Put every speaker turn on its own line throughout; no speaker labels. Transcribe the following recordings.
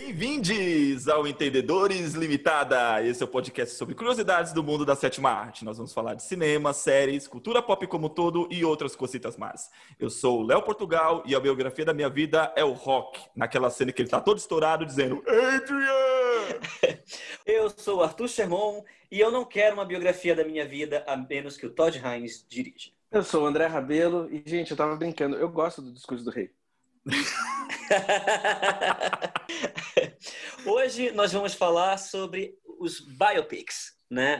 Bem-vindos ao Entendedores Limitada. Esse é o podcast sobre curiosidades do mundo da sétima arte. Nós vamos falar de cinema, séries, cultura pop como todo e outras cositas mais. Eu sou o Léo Portugal e a biografia da minha vida é o Rock, naquela cena que ele tá todo estourado dizendo Adrian!
Eu sou o Arthur Sherman e eu não quero uma biografia da minha vida a menos que o Todd Haynes dirija.
Eu sou o André Rabelo e, gente, eu tava brincando. Eu gosto do discurso do rei.
Hoje nós vamos falar sobre os biopics, né?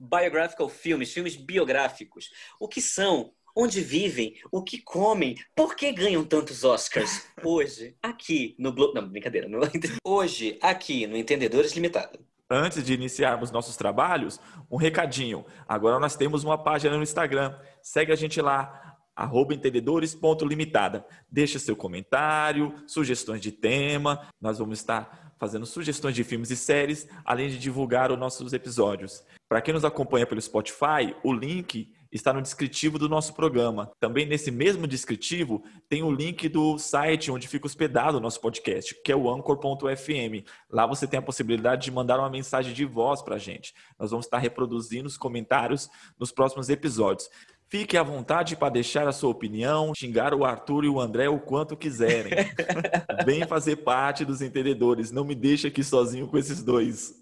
Biographical filmes, filmes biográficos. O que são? Onde vivem? O que comem? Por que ganham tantos Oscars? Hoje, aqui no Globo. Não, brincadeira. No... Hoje, aqui no Entendedores Limitado.
Antes de iniciarmos nossos trabalhos, um recadinho. Agora nós temos uma página no Instagram. Segue a gente lá, arroba entendedores.limitada. Deixa seu comentário, sugestões de tema. Nós vamos estar fazendo sugestões de filmes e séries, além de divulgar os nossos episódios. Para quem nos acompanha pelo Spotify, o link está no descritivo do nosso programa. Também nesse mesmo descritivo tem o link do site onde fica hospedado o nosso podcast, que é o anchor.fm. Lá você tem a possibilidade de mandar uma mensagem de voz para a gente. Nós vamos estar reproduzindo os comentários nos próximos episódios. Fique à vontade para deixar a sua opinião, xingar o Arthur e o André o quanto quiserem. Vem fazer parte dos entendedores. Não me deixe aqui sozinho com esses dois.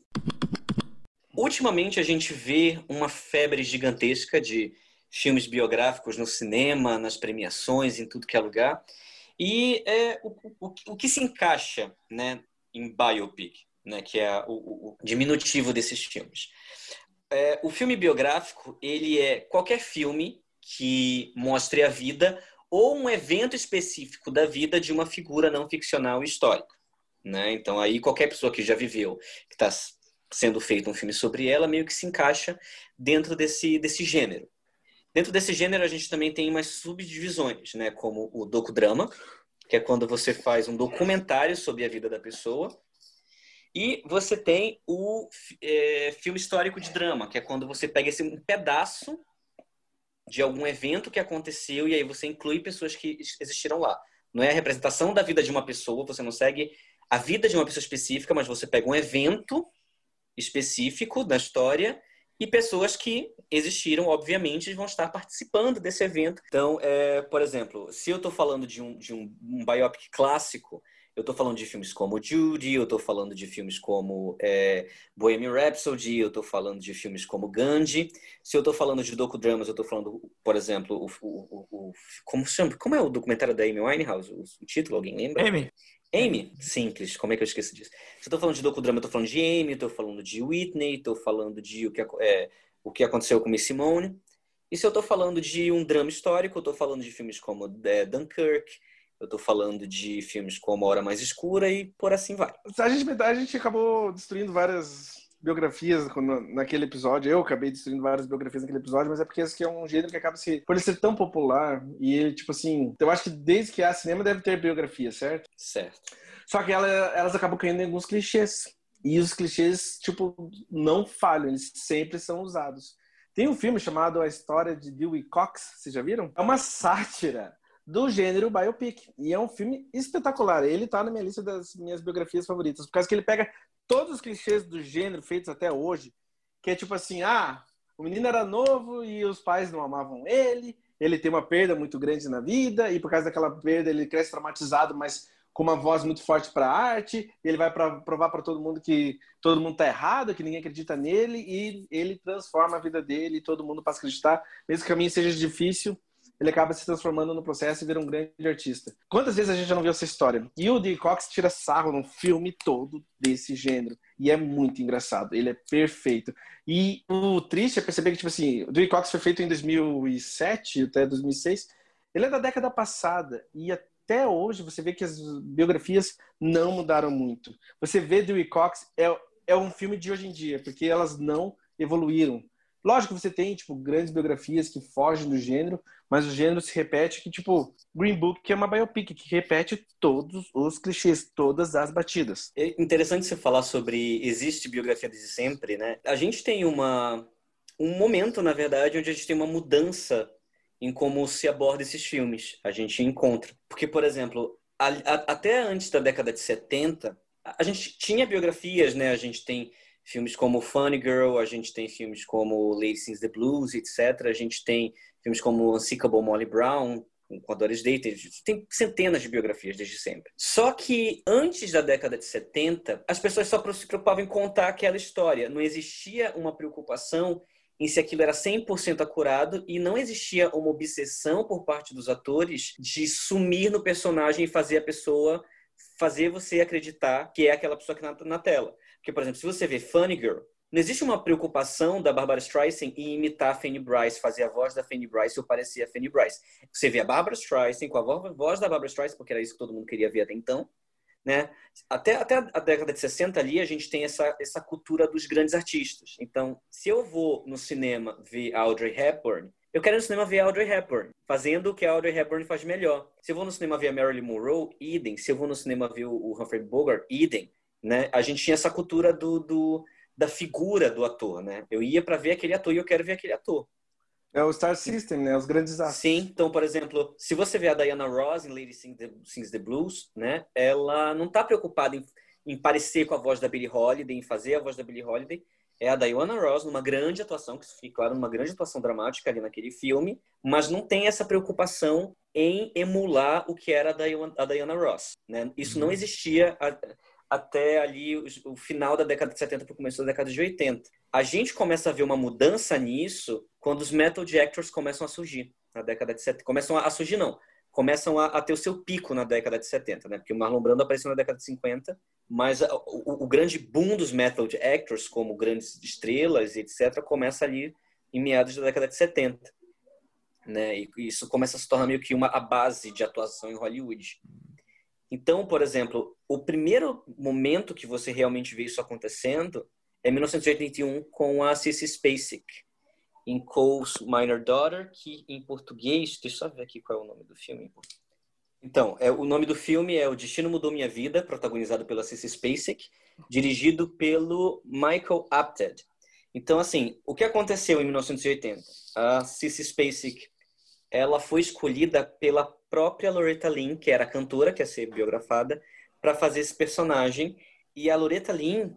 Ultimamente a gente vê uma febre gigantesca de filmes biográficos no cinema, nas premiações, em tudo que é lugar. E é, o, o, o que se encaixa né, em biopic, né, que é o, o diminutivo desses filmes é, o filme biográfico, ele é qualquer filme que mostre a vida ou um evento específico da vida de uma figura não ficcional histórica. Né? Então, aí qualquer pessoa que já viveu, que está sendo feito um filme sobre ela, meio que se encaixa dentro desse, desse gênero. Dentro desse gênero, a gente também tem umas subdivisões, né? como o docudrama, que é quando você faz um documentário sobre a vida da pessoa, e você tem o é, filme histórico de drama, que é quando você pega esse um pedaço de algum evento que aconteceu e aí você inclui pessoas que existiram lá. Não é a representação da vida de uma pessoa, você não segue a vida de uma pessoa específica, mas você pega um evento específico da história e pessoas que existiram, obviamente, vão estar participando desse evento. Então, é, por exemplo, se eu estou falando de um, de um, um biopic clássico, eu estou falando de filmes como Judy, eu estou falando de filmes como é, Bohemian Rhapsody, eu estou falando de filmes como Gandhi. Se eu estou falando de docudramas, eu estou falando, por exemplo, o, o, o, como, chama, como é o documentário da Amy Winehouse? O, título, alguém lembra?
Amy.
Amy? Simples, como é que eu esqueci disso? Se eu estou falando de docudrama, eu estou falando de Amy, estou falando de Whitney, estou falando de o que, é, o que aconteceu com Miss Simone. E se eu estou falando de um drama histórico, eu estou falando de filmes como é, Dunkirk, eu tô falando de filmes como A Hora Mais Escura e por assim vai.
A gente, a gente acabou destruindo várias biografias naquele episódio. Eu acabei destruindo várias biografias naquele episódio, mas é porque esse é um gênero que acaba se. Por ele ser tão popular, e ele, tipo assim. Eu acho que desde que há cinema deve ter biografia, certo?
Certo.
Só que ela, elas acabam caindo em alguns clichês. E os clichês, tipo, não falham, eles sempre são usados. Tem um filme chamado A História de Dewey Cox, vocês já viram? É uma sátira do gênero biopic. E é um filme espetacular. Ele tá na minha lista das minhas biografias favoritas, por causa que ele pega todos os clichês do gênero feitos até hoje, que é tipo assim, ah, o menino era novo e os pais não amavam ele, ele tem uma perda muito grande na vida e por causa daquela perda ele cresce traumatizado, mas com uma voz muito forte para a arte, ele vai pra, provar para todo mundo que todo mundo tá errado, que ninguém acredita nele e ele transforma a vida dele e todo mundo passa a acreditar, mesmo que o caminho seja difícil, ele acaba se transformando no processo e vira um grande artista. Quantas vezes a gente já não viu essa história? E o Dee Cox tira sarro num filme todo desse gênero. E é muito engraçado. Ele é perfeito. E o triste é perceber que, tipo assim, o Dee Cox foi feito em 2007 até 2006. Ele é da década passada. E até hoje você vê que as biografias não mudaram muito. Você vê Dewey Cox é, é um filme de hoje em dia, porque elas não evoluíram. Lógico que você tem, tipo, grandes biografias que fogem do gênero, mas o gênero se repete que, tipo, Green Book que é uma biopic que repete todos os clichês, todas as batidas.
É interessante você falar sobre existe biografia desde sempre, né? A gente tem uma um momento, na verdade, onde a gente tem uma mudança em como se aborda esses filmes. A gente encontra. Porque, por exemplo, a, a, até antes da década de 70, a gente tinha biografias, né? A gente tem filmes como Funny Girl, a gente tem filmes como Lady Sings the Blues, etc. A gente tem filmes como Unsinkable Molly Brown, com a Doris Day, tem centenas de biografias desde sempre. Só que antes da década de 70, as pessoas só se preocupavam em contar aquela história. Não existia uma preocupação em se aquilo era 100% acurado e não existia uma obsessão por parte dos atores de sumir no personagem e fazer a pessoa fazer você acreditar que é aquela pessoa que está na tela. Porque, por exemplo, se você vê Funny Girl, não existe uma preocupação da Barbara Streisand em imitar a Fanny Bryce, fazer a voz da Fanny Bryce ou parecer a Fanny Bryce. Você vê a Barbara Streisand com a voz da Barbara Streisand, porque era isso que todo mundo queria ver até então, né? Até, até a década de 60 ali, a gente tem essa, essa cultura dos grandes artistas. Então, se eu vou no cinema ver Audrey Hepburn, eu quero no cinema ver Audrey Hepburn, fazendo o que a Audrey Hepburn faz melhor. Se eu vou no cinema ver a Marilyn Monroe, idem. Se eu vou no cinema ver o Humphrey Bogart, idem. Né? A gente tinha essa cultura do, do da figura do ator, né? Eu ia para ver aquele ator e eu quero ver aquele ator.
É o Star System, né? Os grandes
astros. Sim, então, por exemplo, se você vê a Diana Ross em Lady Sings the, Sings the Blues, né? Ela não está preocupada em, em, parecer com a voz da Billie Holiday, em fazer a voz da Billie Holiday. É a Diana Ross numa grande atuação, que fica claro, numa grande atuação dramática ali naquele filme, mas não tem essa preocupação em emular o que era a Diana, a Diana Ross, né? Isso não uhum. existia até ali o, o final da década de 70 para o começo da década de 80. A gente começa a ver uma mudança nisso quando os metal detectors começam a surgir na década de 70. Começam a, surgir, não. Começam a, a, ter o seu pico na década de 70, né? Porque o Marlon Brando apareceu na década de 50, mas a, o, o, grande boom dos metal actors, como grandes estrelas, etc., começa ali em meados da década de 70. Né? E isso começa a se tornar meio que uma a base de atuação em Hollywood. Então, por exemplo, o primeiro momento que você realmente vê isso acontecendo é 1981 com a Cissy Spacek em Cole's Minor Daughter, que em português, deixa eu só ver aqui qual é o nome do filme. Então, é, o nome do filme é O Destino Mudou Minha Vida, protagonizado pela Cissy Spacek, dirigido pelo Michael Apted. Então, assim, o que aconteceu em 1980? A Cissy Spacek, ela foi escolhida pela própria Loretta Lynn, que era a cantora que ia ser biografada, para fazer esse personagem. E a Loretta Lynn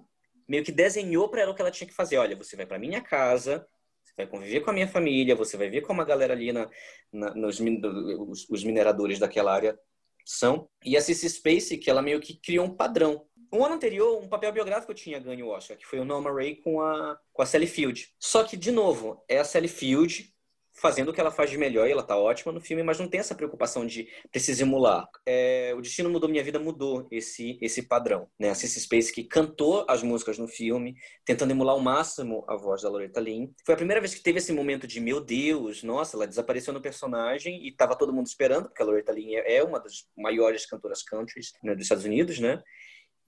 meio que desenhou para ela o que ela tinha que fazer. Olha, você vai para minha casa, você vai conviver com a minha família, você vai ver como a galera ali na, na nos os, os, mineradores daquela área são. E a Cissy Space, que ela meio que criou um padrão. Um ano anterior, um papel biográfico tinha ganho o Oscar, que foi o Norma Ray com a, com a Sally Field. Só que, de novo, é a Sally Field fazendo o que ela faz de melhor e ela tá ótima no filme, mas não tem essa preocupação de precisar emular. É, o Destino Mudou Minha Vida mudou esse esse padrão, né? A Cissy Space que cantou as músicas no filme, tentando emular ao máximo a voz da Loretta Lynn. Foi a primeira vez que teve esse momento de meu Deus, nossa, ela desapareceu no personagem e tava todo mundo esperando, porque a Loretta Lynn é, é uma das maiores cantoras country né, dos Estados Unidos, né?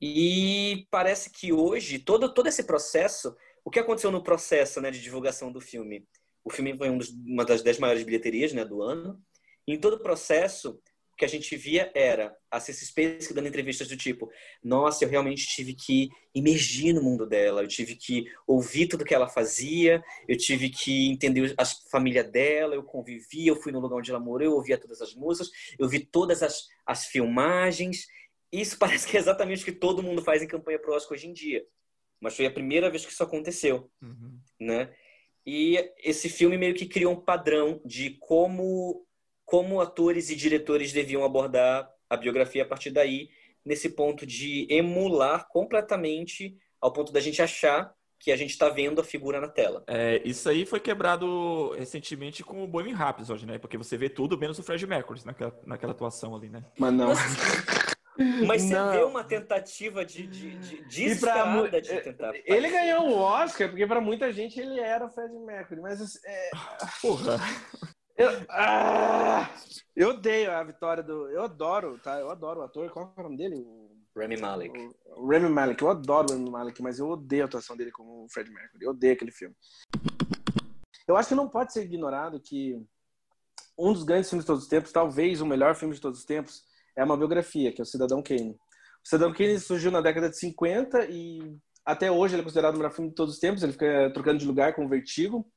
E parece que hoje todo todo esse processo, o que aconteceu no processo, né, de divulgação do filme? O filme foi um dos, uma das dez maiores bilheterias né, do ano. E em todo o processo, o que a gente via era a Cissy Spacek dando entrevistas do tipo nossa, eu realmente tive que imergir no mundo dela, eu tive que ouvir tudo que ela fazia, eu tive que entender a família dela, eu convivi, eu fui no lugar onde ela morou, eu ouvia todas as músicas, eu vi todas as, as filmagens. Isso parece que é exatamente o que todo mundo faz em campanha pro Oscar hoje em dia. Mas foi a primeira vez que isso aconteceu, uhum. né? E esse filme meio que criou um padrão de como, como atores e diretores deviam abordar a biografia a partir daí, nesse ponto de emular completamente ao ponto da gente achar que a gente está vendo a figura na tela.
É, isso aí foi quebrado recentemente com o Bohemian Rhapsody, né? Porque você vê tudo menos o Fred Mercury naquela, naquela atuação ali, né?
Mas não.
Mas você não. vê uma tentativa de, de, de desesperada pra, de é, tentar.
Ele ganhou o Oscar porque para muita gente ele era o Fred Mercury, mas assim, é...
porra.
Eu, ah, eu odeio a vitória do. Eu adoro, tá? Eu adoro o ator. Qual é o nome dele? O...
Remy Malek.
O, o Remy Malek. Eu adoro o Remy Malek, mas eu odeio a atuação dele como o Fred Mercury. Eu odeio aquele filme. Eu acho que não pode ser ignorado que um dos grandes filmes de todos os tempos, talvez o melhor filme de todos os tempos, é uma biografia, que é o Cidadão Kane. O Cidadão Kane surgiu na década de 50 e até hoje ele é considerado o melhor filme de todos os tempos. Ele fica trocando de lugar com o Vertigo.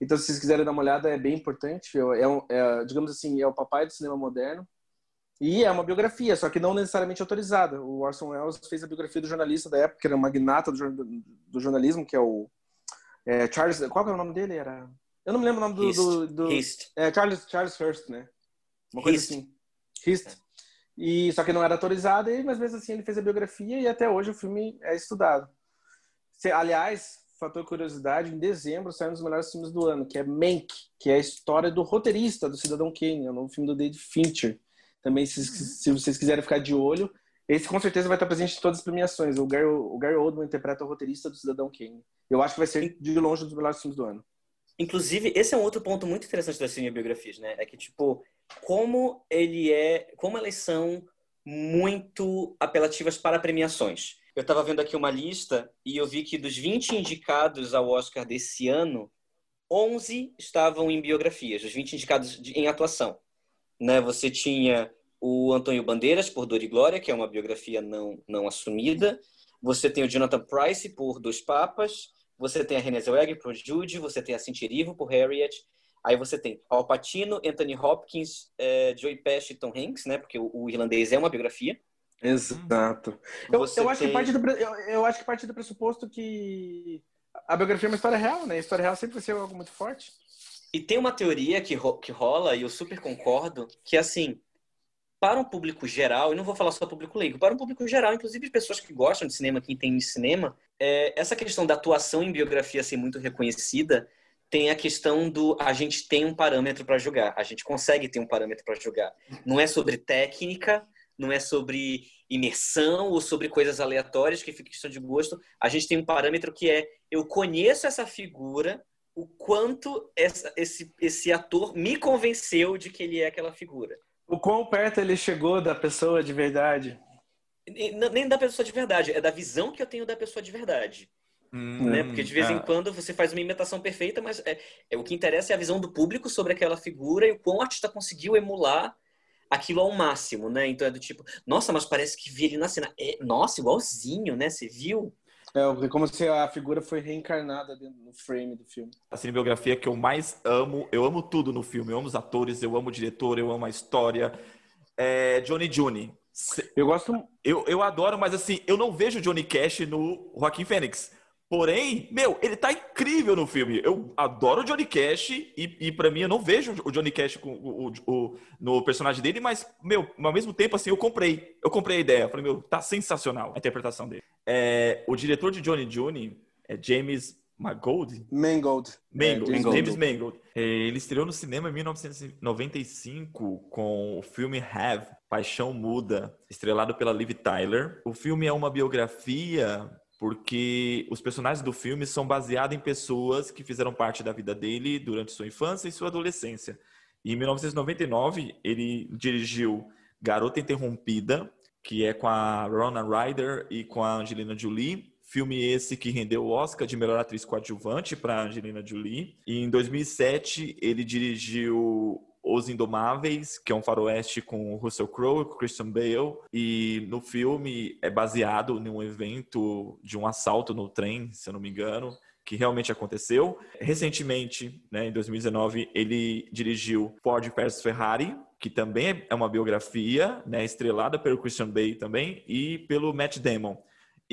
Então, se vocês quiserem dar uma olhada, é bem importante. É, é, é digamos assim, é o papai do cinema moderno. E é uma biografia, só que não necessariamente autorizada. O Orson Welles fez a biografia do jornalista da época, que era um magnata do, do jornalismo, que é o é, Charles. Qual era o nome dele? Era. Eu não me lembro o nome do. do, do é, Charles, Charles Hurst, né? Uma coisa Hist. assim. Hist. E, só que não era autorizada, mas mesmo assim ele fez a biografia e até hoje o filme é estudado. Aliás, fator curiosidade, em dezembro saiu um dos melhores filmes do ano, que é Mank, que é a história do roteirista do Cidadão Kane, é o novo filme do David Fincher. Também, se, se vocês quiserem ficar de olho, esse com certeza vai estar presente em todas as premiações. O Gary, o Gary Oldman interpreta o roteirista do Cidadão Kane. Eu acho que vai ser de longe um dos melhores filmes do ano.
Inclusive, esse é um outro ponto muito interessante das cinebiografias, né? É que, tipo, como ele é, como elas são muito apelativas para premiações. Eu estava vendo aqui uma lista e eu vi que dos 20 indicados ao Oscar desse ano, 11 estavam em biografias, os 20 indicados em atuação. Né? Você tinha o Antônio Bandeiras, por Dor e Glória, que é uma biografia não, não assumida. Você tem o Jonathan Price, por Dois Papas. Você tem a Renée Zellweger, por Jude. Você tem a Cynthia Erivo, por Harriet. Aí você tem Al Pacino, Anthony Hopkins, é, Joey Pesci e Tom Hanks, né? Porque o, o, irlandês é uma biografia.
Exato. Eu, eu, acho tem... que parte do, eu, eu, acho que parte do pressuposto que a biografia é uma história real, né? A história real sempre vai ser algo muito forte.
E tem uma teoria que, ro que rola, e eu super concordo, que assim, para um público geral, e não vou falar só público leigo, para um público geral, inclusive pessoas que gostam de cinema, que entendem de cinema, é, essa questão da atuação em biografia ser muito reconhecida tem a questão do a gente tem um parâmetro para julgar, a gente consegue ter um parâmetro para julgar. Não é sobre técnica, não é sobre imersão ou sobre coisas aleatórias que fica questão de gosto. A gente tem um parâmetro que é eu conheço essa figura, o quanto essa, esse, esse ator me convenceu de que ele é aquela figura.
O quão perto ele chegou da pessoa de verdade?
Nem da pessoa de verdade, é da visão que eu tenho da pessoa de verdade. Hum, né? Porque de vez em é. quando você faz uma imitação perfeita, mas é, é, o que interessa é a visão do público sobre aquela figura e o quão o artista conseguiu emular aquilo ao máximo, né? Então é do tipo, nossa, mas parece que vi ele na cena. É, nossa, igualzinho, né? Você viu?
É, como se a figura foi reencarnada no frame do filme.
A cinebiografia que eu mais amo, eu amo tudo no filme. Eu amo os atores, eu amo o diretor, eu amo a história. É Johnny June.
Eu gosto.
Eu, eu adoro, mas assim, eu não vejo Johnny Cash no Joaquim Fênix. Porém, meu, ele tá incrível no filme. Eu adoro o Johnny Cash e, e para mim eu não vejo o Johnny Cash com, o, o, no personagem dele, mas, meu, ao mesmo tempo, assim, eu comprei. Eu comprei a ideia. Falei, meu, tá sensacional a interpretação dele. É, o diretor de Johnny June é James Mangold?
Mangold.
Mangold. É, James, James Mangold. É, ele estreou no cinema em 1995 com o filme Have, Paixão Muda, estrelado pela Liv Tyler. O filme é uma biografia porque os personagens do filme são baseados em pessoas que fizeram parte da vida dele durante sua infância e sua adolescência. E em 1999, ele dirigiu Garota Interrompida, que é com a Rona Ryder e com a Angelina Jolie. Filme esse que rendeu o Oscar de melhor atriz coadjuvante para Angelina Jolie. E em 2007, ele dirigiu os Indomáveis, que é um faroeste com Russell Crowe Christian Bale. E no filme é baseado num evento de um assalto no trem, se eu não me engano, que realmente aconteceu. Recentemente, né, em 2019, ele dirigiu Ford vs Ferrari, que também é uma biografia, né, estrelada pelo Christian Bale também e pelo Matt Damon.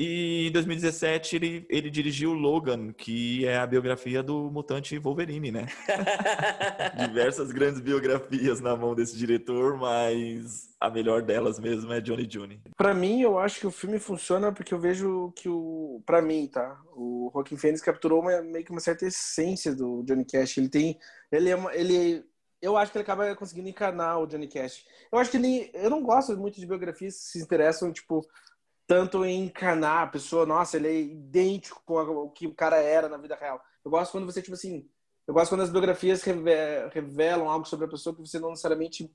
E em 2017 ele, ele dirigiu Logan, que é a biografia do mutante Wolverine, né? Diversas grandes biografias na mão desse diretor, mas a melhor delas mesmo é Johnny June.
Para mim, eu acho que o filme funciona porque eu vejo que o para mim, tá? O Joaquin Phoenix capturou uma, meio que uma certa essência do Johnny Cash. Ele tem ele é uma, ele eu acho que ele acaba conseguindo encarnar o Johnny Cash. Eu acho que ele eu não gosto muito de biografias que se interessam tipo tanto em encanar a pessoa, nossa, ele é idêntico com o que o cara era na vida real. Eu gosto quando você, tipo assim, eu gosto quando as biografias revelam algo sobre a pessoa que você não necessariamente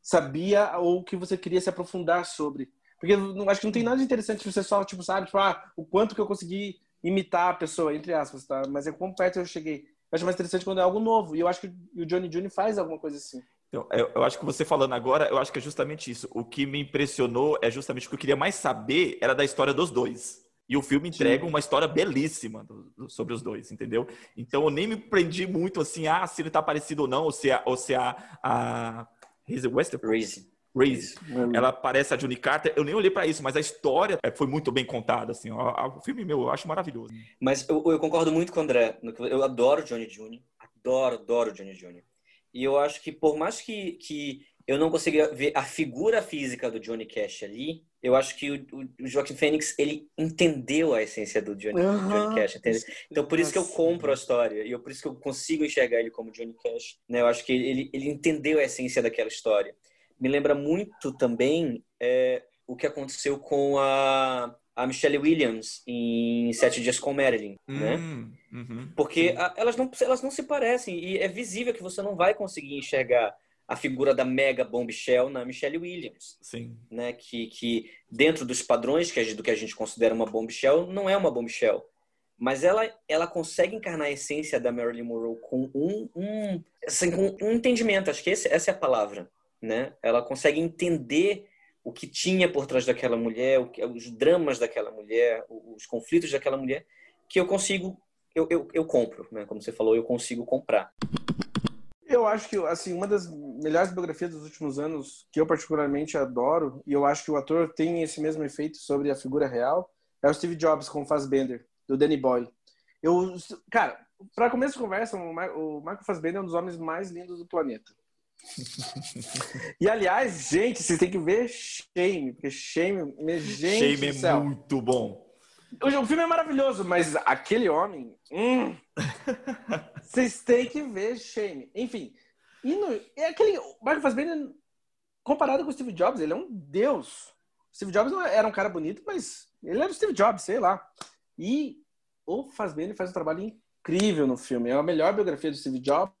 sabia ou que você queria se aprofundar sobre. Porque eu acho que não tem nada interessante você só, tipo, sabe, tipo, ah, o quanto que eu consegui imitar a pessoa, entre aspas, tá? Mas é quão perto eu cheguei. Eu acho mais interessante quando é algo novo. E eu acho que o Johnny June faz alguma coisa assim.
Então, eu, eu, acho que você falando agora, eu acho que é justamente isso. O que me impressionou é justamente o que eu queria mais saber era da história dos dois. E o filme entrega Sim. uma história belíssima do, do, sobre os dois, entendeu? Então eu nem me prendi muito assim, ah, se ele tá parecido ou não, ou se a, ou se a, a Reese Witherspoon, Race. Ela parece a Johnny Carter. Eu nem olhei para isso, mas a história é, foi muito bem contada. Assim, o filme meu, eu acho maravilhoso.
Mas eu, eu concordo muito com o André. Eu adoro Johnny Jr. Adoro, adoro Johnny Jr. E eu acho que por mais que, que eu não consiga ver a figura física do Johnny Cash ali, eu acho que o, o, Joaquim Phoenix ele entendeu a essência do Johnny, uhum. Johnny Cash, entende? Então por isso que eu compro a história e eu, por isso que eu consigo enxergar ele como Johnny Cash. Né? Eu acho que ele, ele entendeu a essência daquela história. Me lembra muito também é, o que aconteceu com a, a Michelle Williams em Sete Dias com Marilyn, né?
hum, né? Uhum,
Porque a, elas, não, elas não se parecem e é visível que você não vai conseguir enxergar a figura da mega bombshell na Michelle Williams.
Sim.
Né? Que, que dentro dos padrões que a do que a gente considera uma bombshell, não é uma bombshell. Mas ela, ela consegue encarnar a essência da Marilyn Monroe com um, um, assim, com um entendimento. Acho que esse, essa é a palavra. Né? Ela consegue entender o que tinha por trás daquela mulher, os dramas daquela mulher, os conflitos daquela mulher, que eu consigo, eu, eu, eu compro. Né? Como você falou, eu consigo comprar.
Eu acho que assim uma das melhores biografias dos últimos anos que eu particularmente adoro e eu acho que o ator tem esse mesmo efeito sobre a figura real é o Steve Jobs com Fassbender do Danny Boyle. Eu, cara, para começo de conversa, o Michael Fassbender é um dos homens mais lindos do planeta. E aliás, gente, vocês têm que ver Shame, porque Shame, gente
Shame é muito bom.
O, filme é maravilhoso, mas aquele homem. Hum, vocês têm que ver Shane. Enfim. E no, é aquele. O Michael Fassbender, comparado com o Steve Jobs, ele é um deus. O Steve Jobs não era um cara bonito, mas ele era o Steve Jobs, sei lá. E o Fassbender faz um trabalho incrível no filme. É a melhor biografia do Steve Jobs.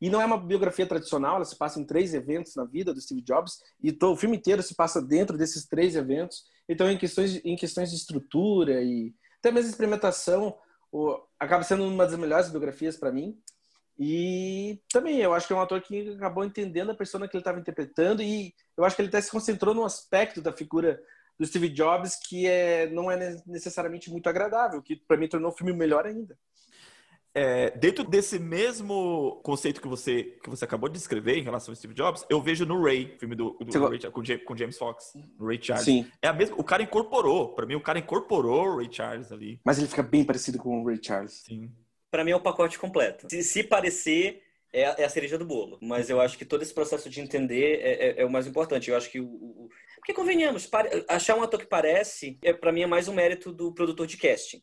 E não é uma biografia tradicional, ela se passa em três eventos na vida do Steve Jobs. E o filme inteiro se passa dentro desses três eventos. Então, em questões, em questões de estrutura e até mesmo experimentação, o, acaba sendo uma das melhores biografias para mim. E também eu acho que é um ator que acabou entendendo a persona que ele estava interpretando e eu acho que ele até se concentrou num aspecto da figura do Steve Jobs que é, não é necessariamente muito agradável, que para mim tornou o filme melhor ainda.
É, dentro desse mesmo conceito que você, que você acabou de descrever em relação ao Steve Jobs, eu vejo no Ray, filme do, do Ray, com, com, James Fox, Ray Charles.
Sim.
É a mesma, o cara incorporou, para mim o cara incorporou o Ray Charles ali.
Mas ele fica bem parecido com o Ray Charles.
Sim.
Para mim é o pacote completo. Se, se parecer, é, é, a cereja do bolo. Mas eu acho que todo esse processo de entender é, é, é o mais importante. Eu acho que o, o... porque convenhamos, achar um ator que parece, é para mim é mais um mérito do produtor de casting.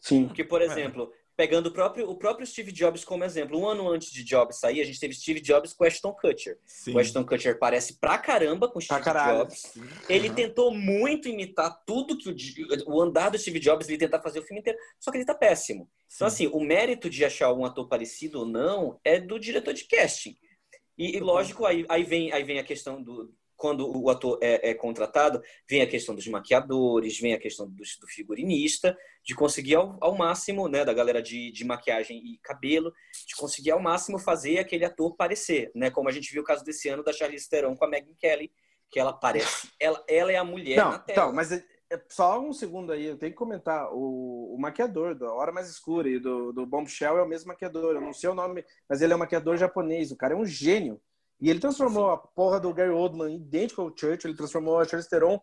Sim.
Porque, por é. exemplo, pegando o próprio, o próprio Steve Jobs como exemplo. Um ano antes de Jobs sair, a gente teve Steve Jobs com Ashton Kutcher. Sim. O Ashton Kutcher parece pra caramba com Steve Jobs. Ele uhum. tentou muito imitar tudo que o, o, andar do Steve Jobs, ele tentar fazer o filme inteiro, só que ele tá péssimo. Então, Sim. Então, assim, o mérito de achar um ator parecido ou não é do diretor de casting. E, e lógico, aí, aí, vem, aí vem a questão do, quando o ator é, é, contratado, vem a questão dos maquiadores, vem a questão do, do figurinista, de conseguir ao, ao, máximo, né, da galera de, de maquiagem e cabelo, de conseguir ao máximo fazer aquele ator parecer, né, como a gente viu o caso desse ano da Charlize Theron com a Megan Kelly, que ela parece, ela, ela é a mulher
Não,
na tela.
Então, mas é, é só um segundo aí, eu tenho que comentar, o, o maquiador da Hora Mais Escura e do, do Bombshell é o mesmo maquiador, eu não sei o nome, mas ele é um maquiador japonês, o cara é um gênio, e ele transformou Sim. a porra do Gary Oldman idêntico ao Churchill, ele transformou a Charlize Theron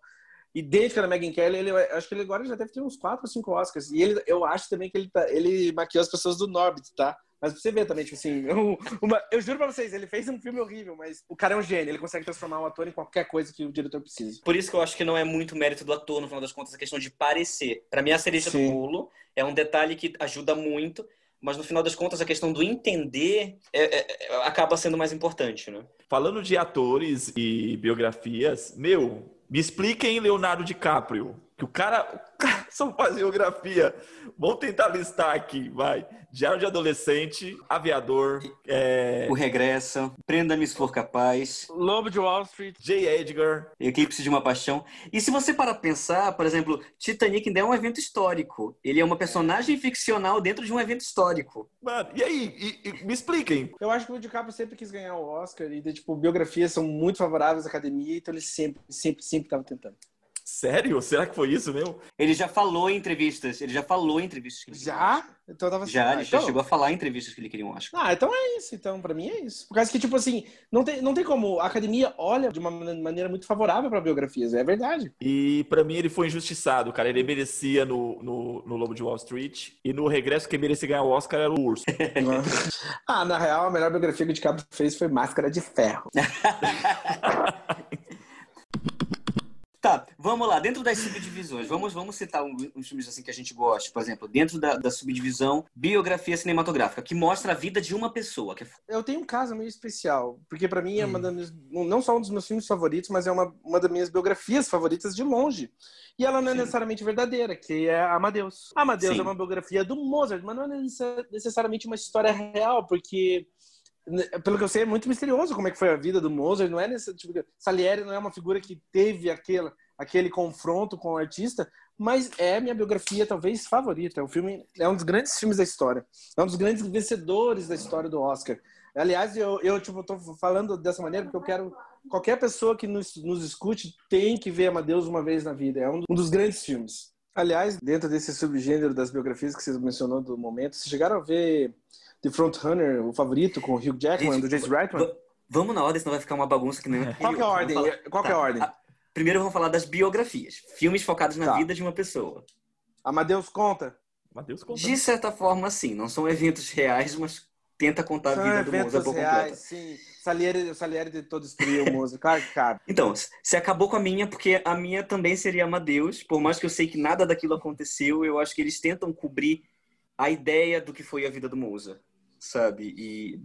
idêntica da Megan Kelly. Ele, acho que ele agora já deve ter uns 4 ou 5 Oscars. E ele, eu acho também que ele, tá, ele maquiou as pessoas do Norbit, tá? Mas pra você ver também, tipo assim, eu, uma, eu juro pra vocês, ele fez um filme horrível, mas o cara é um gênio, ele consegue transformar um ator em qualquer coisa que o diretor precise.
Por isso que eu acho que não é muito mérito do ator, no final das contas, a questão de parecer. Para mim, a cereja Sim. do bolo é um detalhe que ajuda muito, mas no final das contas a questão do entender é, é, é, acaba sendo mais importante, né?
Falando de atores e biografias, meu, me expliquem Leonardo DiCaprio, que o cara, o cara só faz biografia. Vamos tentar listar aqui, vai. Diário de Adolescente, Aviador, é...
O Regressa, Prenda-me se for capaz,
Lobo de Wall Street,
J. Edgar,
Eclipse de uma Paixão. E se você para pensar, por exemplo, Titanic ainda é um evento histórico. Ele é uma personagem ficcional dentro de um evento histórico.
Mano, e aí? E, e, me expliquem.
Eu acho que o DiCaprio sempre quis ganhar o Oscar e, tipo, biografias são muito favoráveis à academia, então ele sempre, sempre, sempre estava tentando.
Sério? Será que foi isso mesmo?
Ele já falou em entrevistas. Ele já falou em entrevistas. Que ele
Já? Então eu tava
Já,
ah,
ele
então...
já chegou a falar em entrevistas que ele queria um Oscar.
Ah, então é isso. Então, pra mim é isso. Por causa que, tipo assim, não tem, não tem como. A academia olha de uma maneira muito favorável pra biografias, é verdade.
E pra mim ele foi injustiçado, cara. Ele merecia no, no, no Lobo de Wall Street. E no regresso, quem merecia ganhar o Oscar era o Urso.
ah, na real, a melhor biografia que o DiCaprio fez foi Máscara de Ferro.
Tá, vamos lá. Dentro das subdivisões, vamos, vamos citar um- uns filmes assim que a gente gosta. Por exemplo, dentro da, da subdivisão biografia cinematográfica, que mostra a vida de uma pessoa. Que é
Eu tenho um caso meio especial, porque pra mim é
Hum.
uma das minhas, não só um dos meus filmes favoritos, mas é uma, uma das minhas biografias favoritas de longe. E ela não é
Sim.
necessariamente verdadeira, que é Amadeus. Amadeus
Sim.
é uma biografia do Mozart, mas não é necess- necessariamente uma história real, porque pelo que eu sei é muito misterioso como é que foi a vida do Mozart, não é nesse tipo. Salieri não é uma figura que teve aquele, aquele confronto com o artista, mas é minha biografia talvez favorita. O filme é um dos grandes filmes da história. É um dos grandes vencedores da história do Oscar. Aliás, eu, eu tipo, tô falando dessa maneira porque eu quero. Qualquer pessoa que nos, nos escute tem que ver Amadeus uma vez na vida. É um, um dos grandes filmes. Aliás, dentro desse subgênero das biografias que você mencionou do momento, vocês chegaram a ver The Frontrunner, o favorito, com o Hugh Jackman,
Gente,
do Jason Reitman?
Va- Vamos na ordem, senão vai ficar uma bagunça que nem.
Qual que é a ordem?
falar-
Qual que é a
Tá.
ordem?
Ah, Primeiro vamos falar das biografias. Filmes focados na
Tá.
vida de uma pessoa.
Amadeus conta.
Matheus conta.
De certa forma, sim. Não são eventos reais, mas tenta contar a
São
vida do Mozart
eventos
por
reais,
completa.
sim. Salieri, Salieri tentou destruir o Mozart. Claro que cabe.
Então, você acabou com a minha, porque a minha também seria Amadeus. Por mais que eu sei que nada daquilo aconteceu, eu acho que eles tentam cobrir a ideia do que foi a vida do Mozart, sabe? E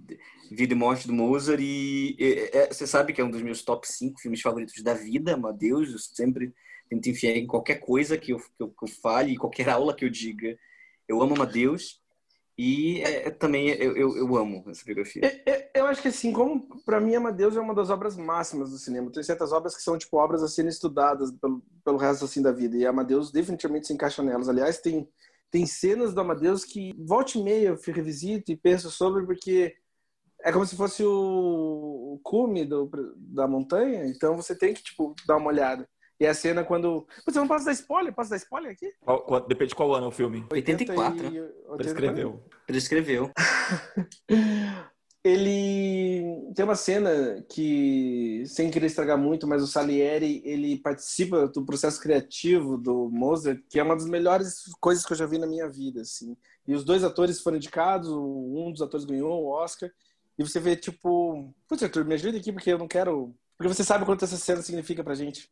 vida e morte do Mozart. E é, é, você sabe que é um dos meus top 5 filmes favoritos da vida, Amadeus. Eu sempre tento enfiar em qualquer coisa que eu, que eu, que eu fale, qualquer aula que eu diga. Eu amo Amadeus. E é, também eu, eu, eu amo essa biografia.
Eu- eu- acho que assim, como pra mim Amadeus é uma das obras máximas do cinema. Tem certas obras que são tipo obras a serem estudadas pelo, pelo resto assim da vida. E Amadeus definitivamente se encaixa nelas. Aliás, tem tem cenas do Amadeus que volta e meia eu revisito e penso sobre porque é como se fosse o, o cume do, da montanha. Então você tem que tipo dar uma olhada. E a cena quando. Você não posso dar spoiler? Posso dar spoiler aqui?
Qual- qual- depende de qual ano é o filme.
84,
e-
Prescreveu.
Ele escreveu.
Ele tem uma cena que, sem querer estragar muito, mas o Salieri ele participa do processo criativo do Mozart, que é uma das melhores coisas que eu já vi na minha vida, assim. E os dois atores foram indicados, um dos atores ganhou o Oscar, e você vê tipo, putz, Arthur, me ajuda aqui porque eu não quero, porque você sabe quanto essa cena significa pra gente.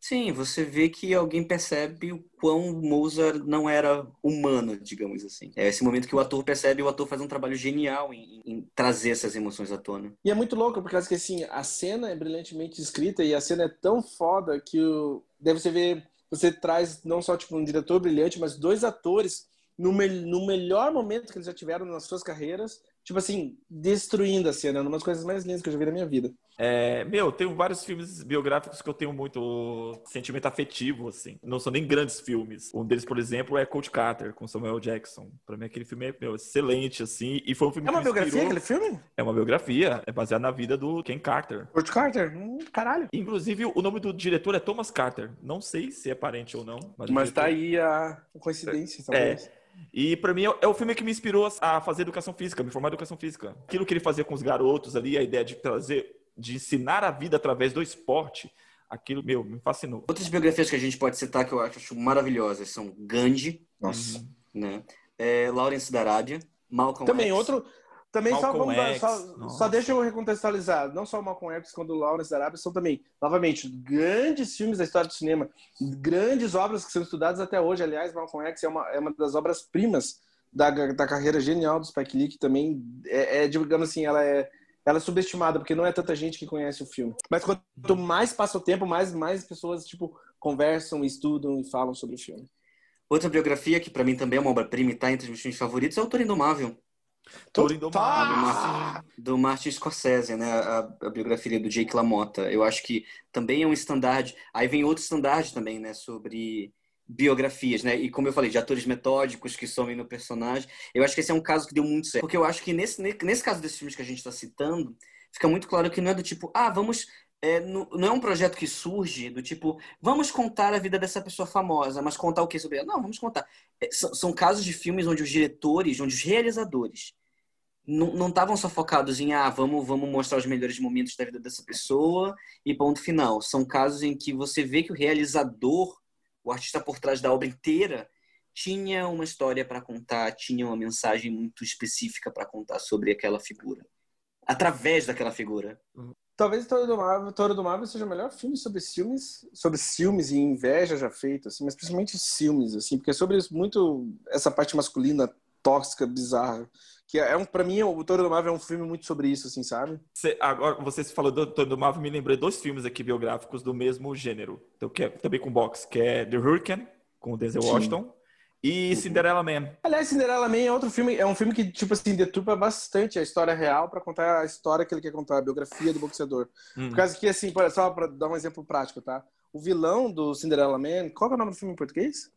Sim, você vê que alguém percebe o quão Mozart não era humano, digamos assim. É esse momento que o ator percebe e o ator faz um trabalho genial em, em trazer essas emoções à tona.
E é muito louco, porque que, assim, a cena é brilhantemente escrita e a cena é tão foda que o... deve você ver, você traz não só tipo um diretor brilhante, mas dois atores no, me... no melhor momento que eles já tiveram nas suas carreiras, tipo assim, destruindo a cena, uma das coisas mais lindas que eu já vi na minha vida.
É, meu, tenho vários filmes biográficos que eu tenho muito sentimento afetivo, assim. Não são nem grandes filmes. Um deles, por exemplo, é Coach Carter, com Samuel Jackson. Pra mim, aquele filme é meu, excelente, assim. E foi um filme
É uma biografia
inspirou.
aquele filme?
É uma biografia. É baseado na vida do Ken Carter.
George Carter? Hum, caralho.
Inclusive, o nome do diretor é Thomas Carter. Não sei se é parente ou não. Mas,
Mas tá
diretor-
aí a coincidência, talvez.
E pra mim é é o filme que me inspirou a fazer educação física, me formar em educação física. Aquilo que ele fazia com os garotos ali, a ideia de trazer, de ensinar a vida através do esporte, aquilo, meu, me fascinou.
Outras biografias que a gente pode citar que eu acho maravilhosas são Gandhi,
Nossa.
Uhum.
né? É, Lawrence da Arábia, Malcolm
Também
X.
outro. Também só, vamos
X,
só, só deixa eu recontextualizar. Não só o Malcolm X quanto o Lawrence da Arábia são também, novamente, grandes filmes da história do cinema, grandes obras que são estudadas até hoje. Aliás, Malcolm X é uma, é uma das obras-primas da, da carreira genial do Spike Lee, que também é, é, digamos assim, ela é, ela é subestimada, porque não é tanta gente que conhece o filme. Mas quanto mais passa o tempo, mais, mais pessoas, tipo, conversam, estudam e falam sobre o filme.
Outra biografia que pra mim também é uma obra-prima e tá entre os meus filmes favoritos é o Toro Indomável,
Toro Indomável,
Total!
do Martin Scorsese, né? A, a biografia do Jake LaMotta. Eu acho que também é um estandarte. Aí vem outro estandarte também, né? Sobre biografias, né? E como eu falei, de atores metódicos que somem no personagem. Eu acho que esse é um caso que deu muito certo. Porque eu acho que nesse, nesse caso desses filmes que a gente está citando, fica muito claro que não é do tipo, ah, vamos é, não é um projeto que surge do tipo, vamos contar a vida dessa pessoa famosa, mas contar o que sobre ela? Não, vamos contar. É, são, são, casos de filmes onde os diretores, onde os realizadores não estavam só focados em, ah, vamos, vamos mostrar os melhores momentos da vida dessa pessoa e ponto final. São casos em que você vê que o realizador, o artista por trás da obra inteira, tinha uma história para contar, tinha uma mensagem muito específica para contar sobre aquela figura. Através daquela figura.
Uhum. Talvez Toro do Marvel, Toro do Marvel seja o melhor filme sobre ciúmes, sobre ciúmes e inveja já feito, assim, mas principalmente ciúmes, assim, porque é sobre muito essa parte masculina tóxica, bizarra, que é um para mim o Toro do Marvel é um filme muito sobre isso, assim, sabe?
Você, agora você falou do Toro do Marvel, me lembrei dois filmes aqui biográficos do mesmo gênero, então, que é, também com box, que é The Hurricane com o Denzel Washington e Cinderella Man.
Aliás, Cinderella Man é outro filme, é um filme que, tipo assim, deturpa bastante a história real para contar a história que ele quer contar, a biografia do boxeador. Hum. Por causa que, assim, só para dar um exemplo prático, tá? O vilão do Cinderella Man, qual é o nome do filme em português?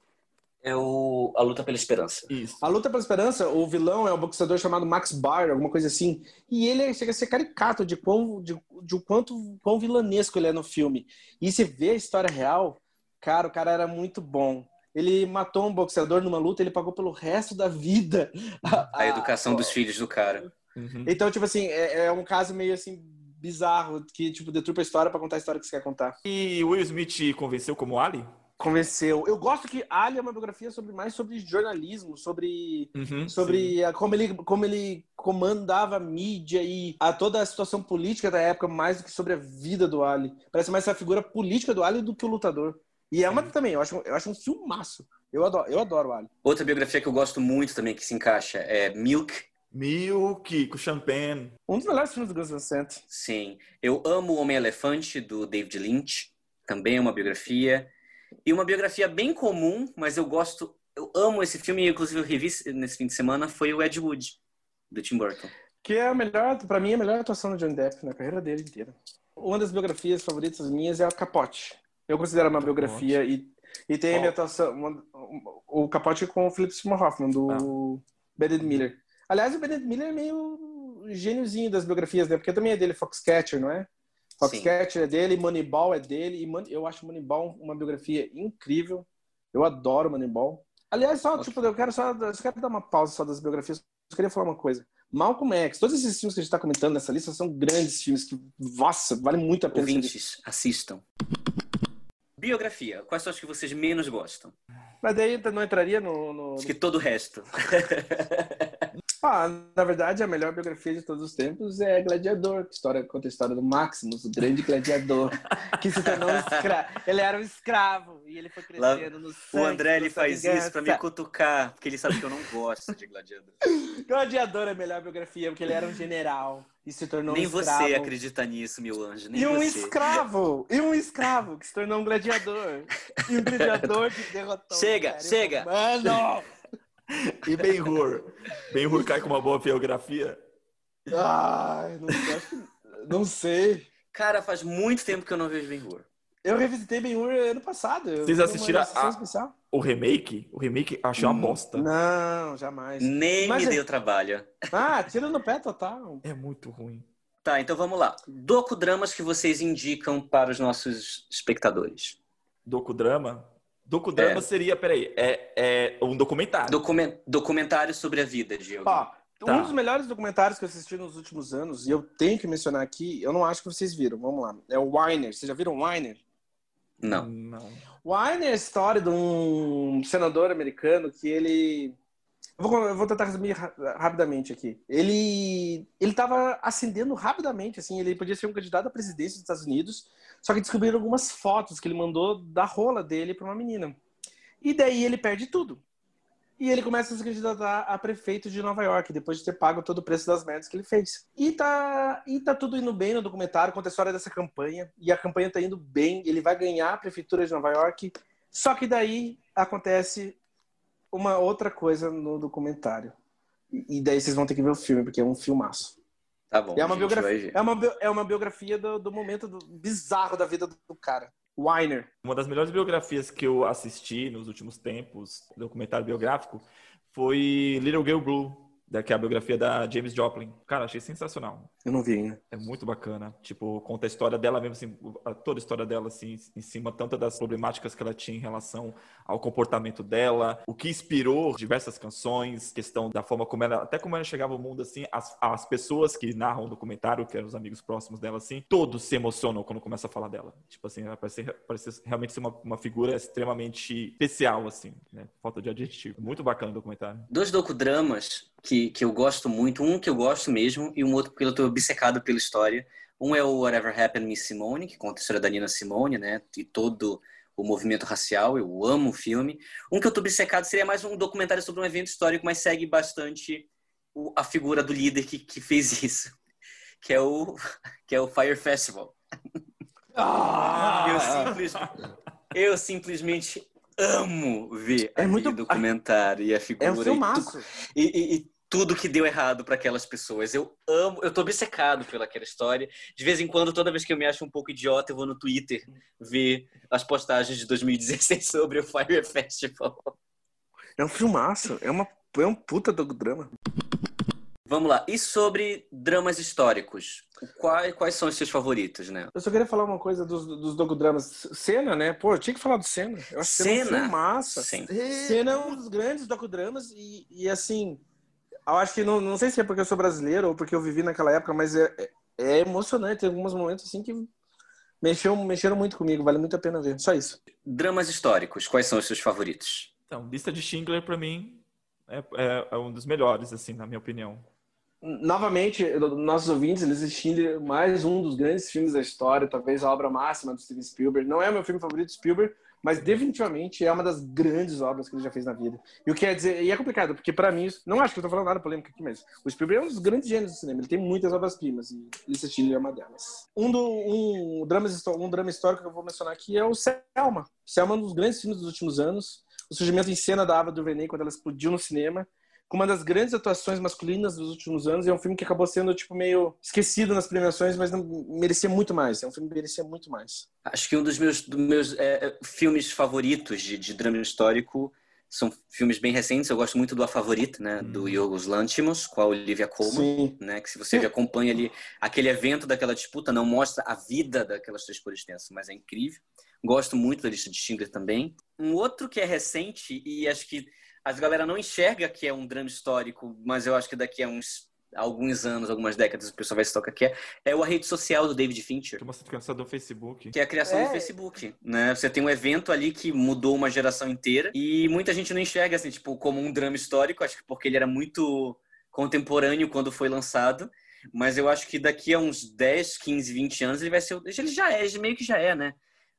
É o A Luta pela Esperança.
Isso. A Luta pela Esperança, o vilão é um boxeador chamado Max Baer, alguma coisa assim. E ele chega a ser caricato de quão, de, de quanto quão vilanesco ele é no filme. E se vê a história real, cara, o cara era muito bom ele matou um boxeador numa luta, ele pagou pelo resto da vida.
A, a educação a... dos filhos do cara.
Uhum. Então, tipo assim, é, é, um caso meio assim bizarro que tipo deturpa a história para contar a história que você quer contar.
E Will Smith convenceu como Ali?
Convenceu. Eu gosto que Ali é uma biografia sobre mais sobre jornalismo, sobre uhum, sobre a, como ele como ele comandava a mídia e a toda a situação política da época mais do que sobre a vida do Ali. Parece mais essa figura política do Ali do que o lutador. E é uma também, eu acho, eu acho um filmaço. Eu adoro, eu adoro o Ali.
Outra biografia que eu gosto muito também, que se encaixa, é Milk.
Milk, com Champagne.
Um dos melhores filmes do Gus Van Sant.
Sim. Eu amo O Homem-Elefante, do David Lynch. Também é uma biografia. E uma biografia bem comum, mas eu gosto... Eu amo esse filme, inclusive eu revi nesse fim de semana, foi o Ed Wood, do Tim Burton.
Que é a melhor, para mim, a melhor atuação do Johnny Depp na carreira dele inteira. Uma das biografias favoritas minhas é o Capote eu considero uma biografia e, e tem a minha atuação, uma, o Capote com o Philip Seymour Hoffman, do ah. Bennett Miller. Aliás, o Bennett Miller é meio gêniozinho das biografias, né? Porque também é dele Foxcatcher, não é? Foxcatcher é dele, Moneyball é dele, e eu acho Moneyball uma biografia incrível. Eu adoro Moneyball. Aliás, só, tipo, eu quero só, eu quero dar uma pausa só das biografias. Eu queria falar uma coisa. Malcolm X, todos esses filmes que a gente está comentando nessa lista são grandes filmes que, nossa, vale muito a pena.
Ouvintes, assistam. Biografia. Quais são as que vocês menos gostam?
Mas daí não entraria no. no...
Acho que todo o resto.
ah, na verdade, a melhor biografia de todos os tempos é Gladiador, que história, conta a história do Maximus, o grande gladiador, que se tornou um escravo. Ele era um escravo e ele foi crescendo Lá, no sangue,
O André ele faz vingança. isso para me cutucar, porque ele sabe que eu não gosto de Gladiador.
Gladiador é a melhor biografia, porque ele era um general e se tornou
Nem
um escravo.
você acredita nisso, meu anjo. Nem
e um
você.
escravo! E um escravo que se tornou um gladiador. E um gladiador que derrotou.
Chega, chega!
Mano!
e Ben-Hur? Ben-Hur cai com uma boa biografia?
Ai, não, não sei.
Cara, faz muito tempo que eu não vejo Ben-Hur.
Eu revisitei Ben-Hur ano passado.
Vocês assistiram a, o remake? O remake achei uma hum, bosta.
Não, jamais.
Nem Mas me é... deu trabalho.
Ah, tira no pé total.
É muito ruim.
Tá, então vamos lá. Docudramas que vocês indicam para os nossos espectadores.
Docudrama? Docudrama é. seria, peraí, é, é um documentário.
Document, documentário sobre a vida de alguém.
Ó, tá. um dos melhores documentários que eu assisti nos últimos anos, e eu tenho que mencionar aqui, eu não acho que vocês viram, vamos lá. É o Weiner. Vocês já viram o Weiner?
Não. Não.
Wine é a história de um senador americano que ele. Eu vou, eu vou tentar resumir rapidamente aqui. Ele ele estava ascendendo rapidamente, assim, ele podia ser um candidato à presidência dos Estados Unidos, só que descobriram algumas fotos que ele mandou da rola dele para uma menina. E daí ele perde tudo. E ele começa a se candidatar a prefeito de Nova York, depois de ter pago todo o preço das merdas que ele fez. E tá, e tá tudo indo bem no documentário, conta a história dessa campanha. E a campanha tá indo bem, ele vai ganhar a prefeitura de Nova York. Só que daí acontece uma outra coisa no documentário. E daí vocês vão ter que ver o filme, porque é um filmaço.
Tá bom.
É uma biografia, é uma, é uma biografia do, do momento do, bizarro da vida do cara. Weiner.
Uma das melhores biografias que eu assisti nos últimos tempos, documentário biográfico, foi Little Girl Blue, que é a biografia da James Joplin. Cara, achei sensacional.
Eu não vi ainda.
É muito bacana. Tipo, conta a história dela mesmo, assim, toda a história dela, assim, em cima tanto das problemáticas que ela tinha em relação ao comportamento dela, o que inspirou diversas canções, questão da forma como ela, até como ela chegava ao mundo, assim, as, as pessoas que narram o documentário, que eram os amigos próximos dela, assim, todos se emocionam quando começa a falar dela. Tipo assim, ela parece, parece realmente ser uma, uma figura extremamente especial, assim, né? Falta de adjetivo. Muito bacana o documentário.
Dois docudramas que, que eu gosto muito, um que eu gosto mesmo e um outro porque eu tô obcecado pela história. Um é o Whatever Happened Miss Simone, que conta a história da Nina Simone, né? E todo o movimento racial. Eu amo o filme. Um que eu tô obcecado seria mais um documentário sobre um evento histórico, mas segue bastante o, a figura do líder que, que fez isso, que é o que é o Fire Festival. Ah! Eu, simples, eu simplesmente amo ver é muito documentário e a figura. É
um filmaço.
E, e, e, tudo que deu errado para aquelas pessoas. Eu amo, eu tô obcecado pelaquela história. De vez em quando, toda vez que eu me acho um pouco idiota, eu vou no Twitter ver as postagens de 2016 sobre o Fire Festival.
É um filmaço, é, uma, é um puta do drama.
Vamos lá. E sobre dramas históricos? Quais, quais são os seus favoritos, né?
Eu só queria falar uma coisa dos, dos docudramas. Cena, né? Pô, eu tinha que falar do Cena. Eu acho que Cena é um massa. Cena é um dos grandes docudramas e, e assim, eu acho que não, não sei se é porque eu sou brasileiro ou porque eu vivi naquela época, mas é, é, é emocionante. Tem alguns momentos assim que mexeu, mexeram muito comigo. Vale muito a pena ver. Só isso.
Dramas históricos, quais são os seus favoritos?
Então, lista de Schindler para mim é, é, é um dos melhores, assim, na minha opinião
novamente, nossos ouvintes, eles assistem mais um dos grandes filmes da história, talvez a obra máxima do Steven Spielberg. Não é o meu filme favorito do Spielberg, mas definitivamente é uma das grandes obras que ele já fez na vida. E o que quer dizer, e é complicado, porque para mim, não acho que eu tô falando nada polêmico aqui, mas o Spielberg é um dos grandes gênios do cinema, ele tem muitas obras-primas e Lista Schindler é uma delas. Um, do, um, drama, um drama histórico que eu vou mencionar aqui é o Selma. Selma é um dos grandes filmes dos últimos anos. O surgimento em cena da Ava DuVernay quando ela explodiu no cinema com uma das grandes atuações masculinas dos últimos anos. É um filme que acabou sendo tipo meio esquecido nas premiações, mas não merecia muito mais. É um filme que merecia muito mais.
Acho que um dos meus, dos meus é, é, filmes favoritos de, de drama histórico são filmes bem recentes. Eu gosto muito do A Favorita, né, hum. do Yorgos Lanthimos, com a Olivia Colman, né, que se você acompanha ali aquele evento daquela disputa, não mostra a vida daquelas três cores tensas, mas é incrível. Gosto muito da lista de Schindler também. Um outro que é recente e acho que a galera não enxerga que é um drama histórico, mas eu acho que daqui a uns alguns anos, algumas décadas, o pessoal vai se tocar que é, é a rede social do David Fincher.
Que mostra a criação do Facebook.
Que é a criação é. do Facebook, né? Você tem um evento ali que mudou uma geração inteira e muita gente não enxerga, assim, tipo, como um drama histórico, acho que porque ele era muito contemporâneo quando foi lançado, mas eu acho que daqui a uns 10, 15, 20 anos ele vai ser, ele já é, ele meio que já é, né?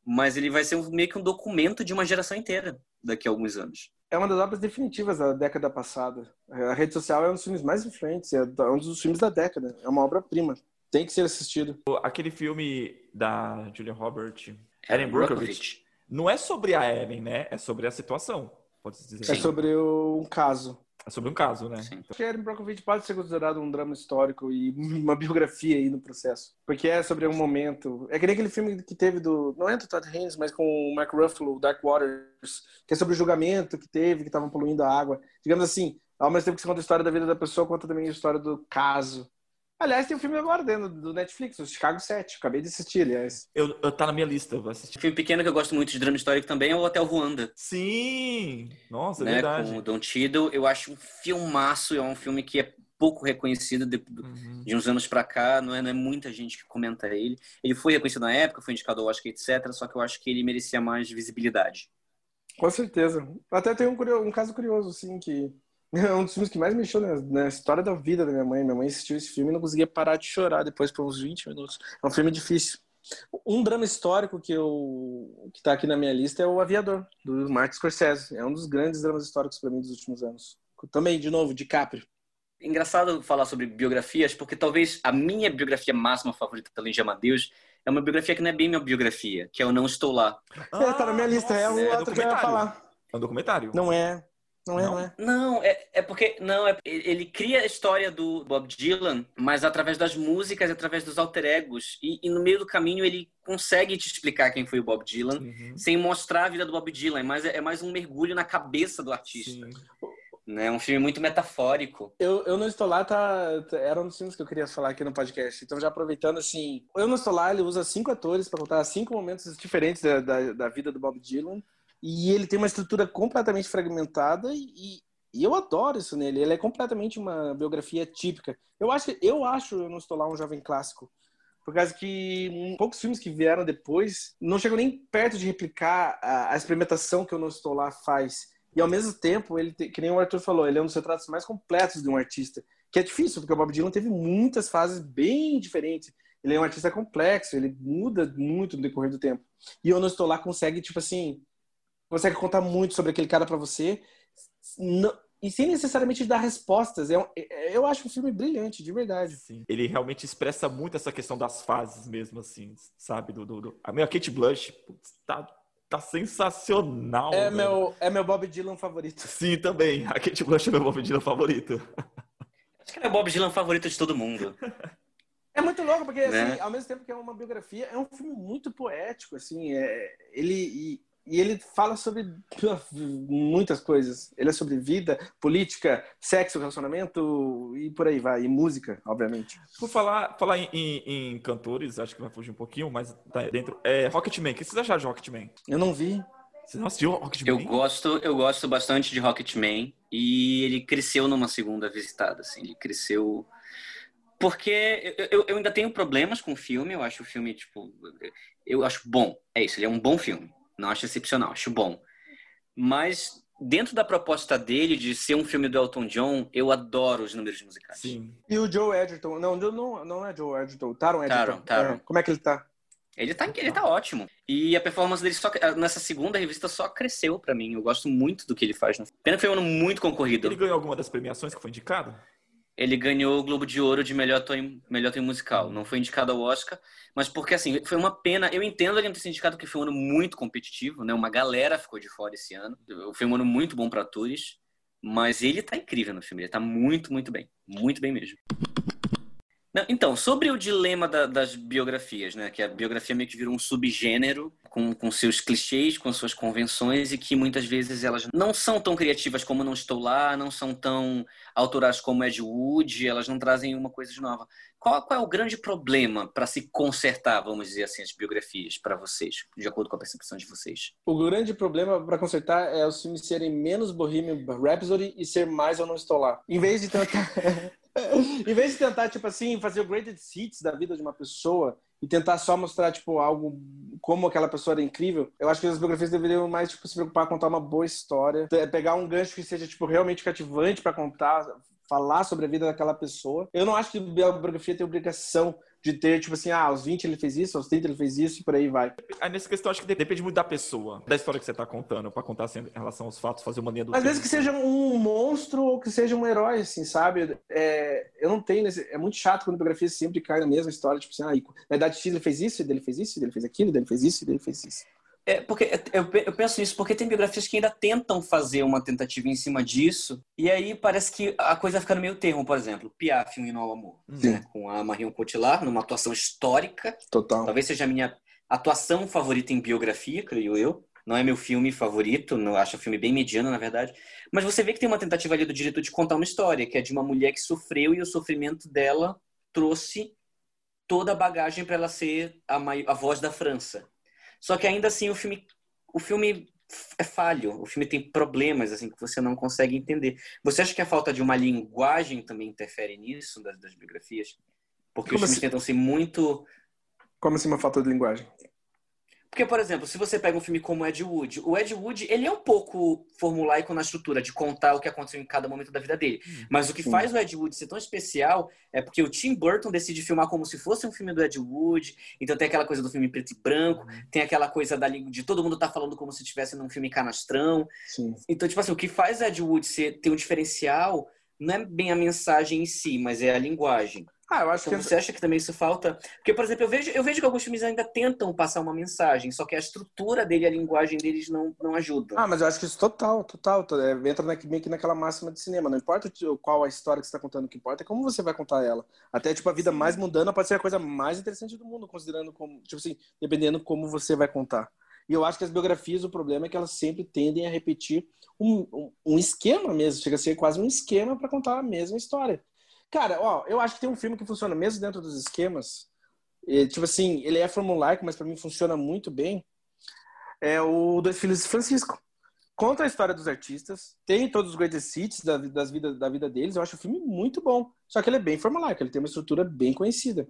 Mas ele vai ser meio que um documento de uma geração inteira daqui a alguns anos
é uma das obras definitivas da década passada. A rede social é um dos filmes mais influentes, é um dos filmes da década. É uma obra-prima. Tem que ser assistido.
Aquele filme da Julia Roberts, Erin Brockovich, não é sobre a Ellen, né? É sobre a situação, pode dizer.
É sobre um caso.
É sobre um caso, né?
Sim. Então... Erin Brockovich pode ser considerado um drama histórico e uma biografia aí no processo. Porque é sobre um momento... É que nem aquele filme que teve do... Não é do Todd Haynes, mas com o Mark Ruffalo, Dark Waters, que é sobre o julgamento que teve, que estavam poluindo a água. Digamos assim, ao mesmo tempo que você conta a história da vida da pessoa, conta também a história do caso. Aliás, tem um filme agora dentro do Netflix, o Chicago 7. Acabei de assistir, aliás.
Eu, eu tá na minha lista, eu vou assistir.
Um filme pequeno que eu gosto muito de drama histórico também é o Hotel Ruanda.
Sim! Nossa, é né? verdade.
Com o Don Tiddle. Eu acho um filmaço, é um filme que é pouco reconhecido de, uhum. de uns anos para cá, não é, não é, muita gente que comenta ele. Ele foi reconhecido na época, foi indicado ao Oscar, etc. Só que eu acho que ele merecia mais visibilidade.
Com certeza. Até tem um, um caso curioso, assim, que é um dos filmes que mais mexeu na, na, história da vida da minha mãe. Minha mãe assistiu esse filme e não conseguia parar de chorar depois por uns 20 minutos. É um filme difícil. Um drama histórico que eu que tá aqui na minha lista é o Aviador, do Martin Scorsese. É um dos grandes dramas históricos para mim dos últimos anos. Também, de novo, DiCaprio.
Engraçado falar sobre biografias, porque talvez a minha biografia máxima favorita, além de Amadeus, é uma biografia que não é bem minha biografia, que é o Não Estou Lá.
Ah, é, tá na minha lista, é um é outro que eu ia falar.
É um documentário.
Não é. Não é, não, não é.
Não, é, é porque. Não, é, ele cria a história do Bob Dylan, mas através das músicas, através dos alter egos. E, e no meio do caminho ele consegue te explicar quem foi o Bob Dylan, uhum. sem mostrar a vida do Bob Dylan. Mas é, é mais um mergulho na cabeça do artista. Sim. né? Um filme muito metafórico.
Eu, eu Não Estou Lá tá, tá, era um dos filmes que eu queria falar aqui no podcast. Então, já aproveitando, assim, Eu Não Estou Lá, ele usa cinco atores para contar cinco momentos diferentes da, da, da, vida do Bob Dylan. E ele tem uma estrutura completamente fragmentada e, e eu adoro isso nele. Ele é completamente uma biografia típica. Eu acho, eu acho Eu Não Estou Lá um jovem clássico. Por causa que um, poucos filmes que vieram depois não chegam nem perto de replicar a, a experimentação que Eu Não Estou Lá faz e ao mesmo tempo, ele que nem o Arthur falou, ele é um dos retratos mais completos de um artista. Que é difícil, porque o Bob Dylan teve muitas fases bem diferentes. Ele é um artista complexo, ele muda muito no decorrer do tempo. E Eu Não Estou Lá consegue, tipo assim, consegue contar muito sobre aquele cara para você, não, e sem necessariamente dar respostas. É um, é, eu acho um filme brilhante, de verdade.
Sim. Ele realmente expressa muito essa questão das fases mesmo, assim, sabe? Do, do, do... A minha Kate Blush, putz, tá tá sensacional.
É meu, é meu Bob Dylan favorito.
Sim, também. A Kate Blanchett é meu Bob Dylan favorito.
Acho que é o Bob Dylan favorito de todo mundo.
É muito louco, porque, né? assim, ao mesmo tempo que é uma biografia, é um filme muito poético, assim, é, ele, e ele fala sobre muitas coisas. Ele é sobre vida, política, sexo, relacionamento e por aí vai. E música, obviamente.
Por falar, falar em, em, em cantores, acho que vai fugir um pouquinho, mas tá dentro. É Rocketman. O que vocês acharam de Rocketman?
Eu não vi.
Você não assistiu Rocketman?
Eu gosto, eu gosto bastante de Rocketman. E ele cresceu numa segunda visitada, assim. Ele cresceu... Porque eu, eu, eu ainda tenho problemas com o filme. Eu acho o filme, tipo... Eu acho bom. É isso, ele é um bom filme não acho excepcional, acho bom. Mas dentro da proposta dele de ser um filme do Elton John, eu adoro os números musicais.
Sim. E o Joe Edgerton? Não, não, não é Joe Edgerton. Taron Edgerton.
Taron, Taron.
É. Como é que ele tá?
Ele tá, ele tá ótimo. E a performance dele só, nessa segunda revista só cresceu para mim. Eu gosto muito do que ele faz. Pena que foi um ano muito concorrido.
Ele ganhou alguma das premiações que foi indicado?
Ele ganhou o Globo de Ouro de melhor ator, melhor ator musical. Não foi indicado ao Oscar, mas porque assim, foi uma pena. Eu entendo ele não ter sido indicado porque foi um ano muito competitivo, né? Uma galera ficou de fora esse ano. Foi um ano muito bom para atores, mas ele tá incrível no filme, ele tá muito, muito bem. Muito bem mesmo. Não, então, sobre o dilema da, das biografias, né? Que a biografia meio que virou um subgênero com, com seus clichês, com suas convenções e que muitas vezes elas não são tão criativas como Não Estou Lá, não são tão autorais como Ed Wood, elas não trazem uma coisa de nova. Qual, qual é o grande problema para se consertar, vamos dizer assim, as biografias para vocês, de acordo com a percepção de vocês?
O grande problema para consertar é os filmes serem menos Bohemian Rhapsody e ser mais Eu Não Estou Lá. Em vez de tentar... em vez de tentar, tipo assim, fazer o graded hits da vida de uma pessoa e tentar só mostrar, tipo, algo como aquela pessoa era incrível, eu acho que as biografias deveriam mais, tipo, se preocupar com contar uma boa história, pegar um gancho que seja, tipo, realmente cativante para contar, falar sobre a vida daquela pessoa. Eu não acho que a biografia tem obrigação de ter, tipo assim, ah, aos 20 ele fez isso, aos 30 ele fez isso e por aí vai.
Aí nessa questão, acho que depende muito da pessoa, da história que você tá contando, para contar assim, em relação aos fatos, fazer uma linha do
Às vezes que seja um monstro ou que seja um herói, assim, sabe? É, eu não tenho. É muito chato quando a biografia sempre cai na mesma história, tipo assim, ah, na idade X ele fez isso, ele fez isso, ele fez aquilo, ele fez isso, ele fez isso.
É, porque eu, eu penso nisso, porque tem biografias que ainda tentam fazer uma tentativa em cima disso, e aí parece que a coisa fica no meio termo, por exemplo, Piaf, um hino ao amor, né? com a Marion Cotillard, numa atuação histórica.
Total.
Talvez seja a minha atuação favorita em biografia, creio eu. Não é meu filme favorito, não, acho o filme bem mediano, na verdade. Mas você vê que tem uma tentativa ali do diretor de contar uma história, que é de uma mulher que sofreu e o sofrimento dela trouxe toda a bagagem para ela ser a, a voz da França. Só que ainda assim o filme, o filme é falho, o filme tem problemas assim que você não consegue entender. Você acha que a falta de uma linguagem também interfere nisso das, das biografias? Porque Como os filmes assim? tentam ser muito
Como assim uma falta de linguagem?
Porque, por exemplo, se você pega um filme como Ed Wood, o Ed Wood, ele é um pouco formulaico na estrutura de contar o que aconteceu em cada momento da vida dele. Hum, Mas o que Sim. faz o Ed Wood ser tão especial é porque o Tim Burton decide filmar como se fosse um filme do Ed Wood. Então tem aquela coisa do filme preto e branco, uhum. tem aquela coisa da, de todo mundo tá falando como se estivesse num filme canastrão.
Sim.
Então, tipo assim, o que faz o Ed Wood ser, ter um diferencial não é bem a mensagem em si, mas é a linguagem.
Ah, eu acho então,
que você acha que também isso falta? Porque, por exemplo, eu vejo, eu vejo que alguns filmes ainda tentam passar uma mensagem, só que a estrutura dele, a linguagem deles não, não ajuda.
Ah, mas eu acho que isso total, total. É, entra meio que naquela máxima de cinema. Não importa qual a história que você está contando, o que importa é como você vai contar ela. Até, tipo, a vida Sim. mais mundana pode ser a coisa mais interessante do mundo, considerando como, tipo assim, dependendo como você vai contar. E eu acho que as biografias, o problema é que elas sempre tendem a repetir um, um, um esquema mesmo. Chega a ser quase um esquema para contar a mesma história. Cara, ó, eu acho que tem um filme que funciona mesmo dentro dos esquemas. E, tipo assim, ele é formulaico, mas para mim funciona muito bem. É o Dois Filhos de Francisco. Conta a história dos artistas, tem todos os greatest hits da, das vida, da vida deles. Eu acho o filme muito bom. Só que ele é bem formulaico, ele tem uma estrutura bem conhecida.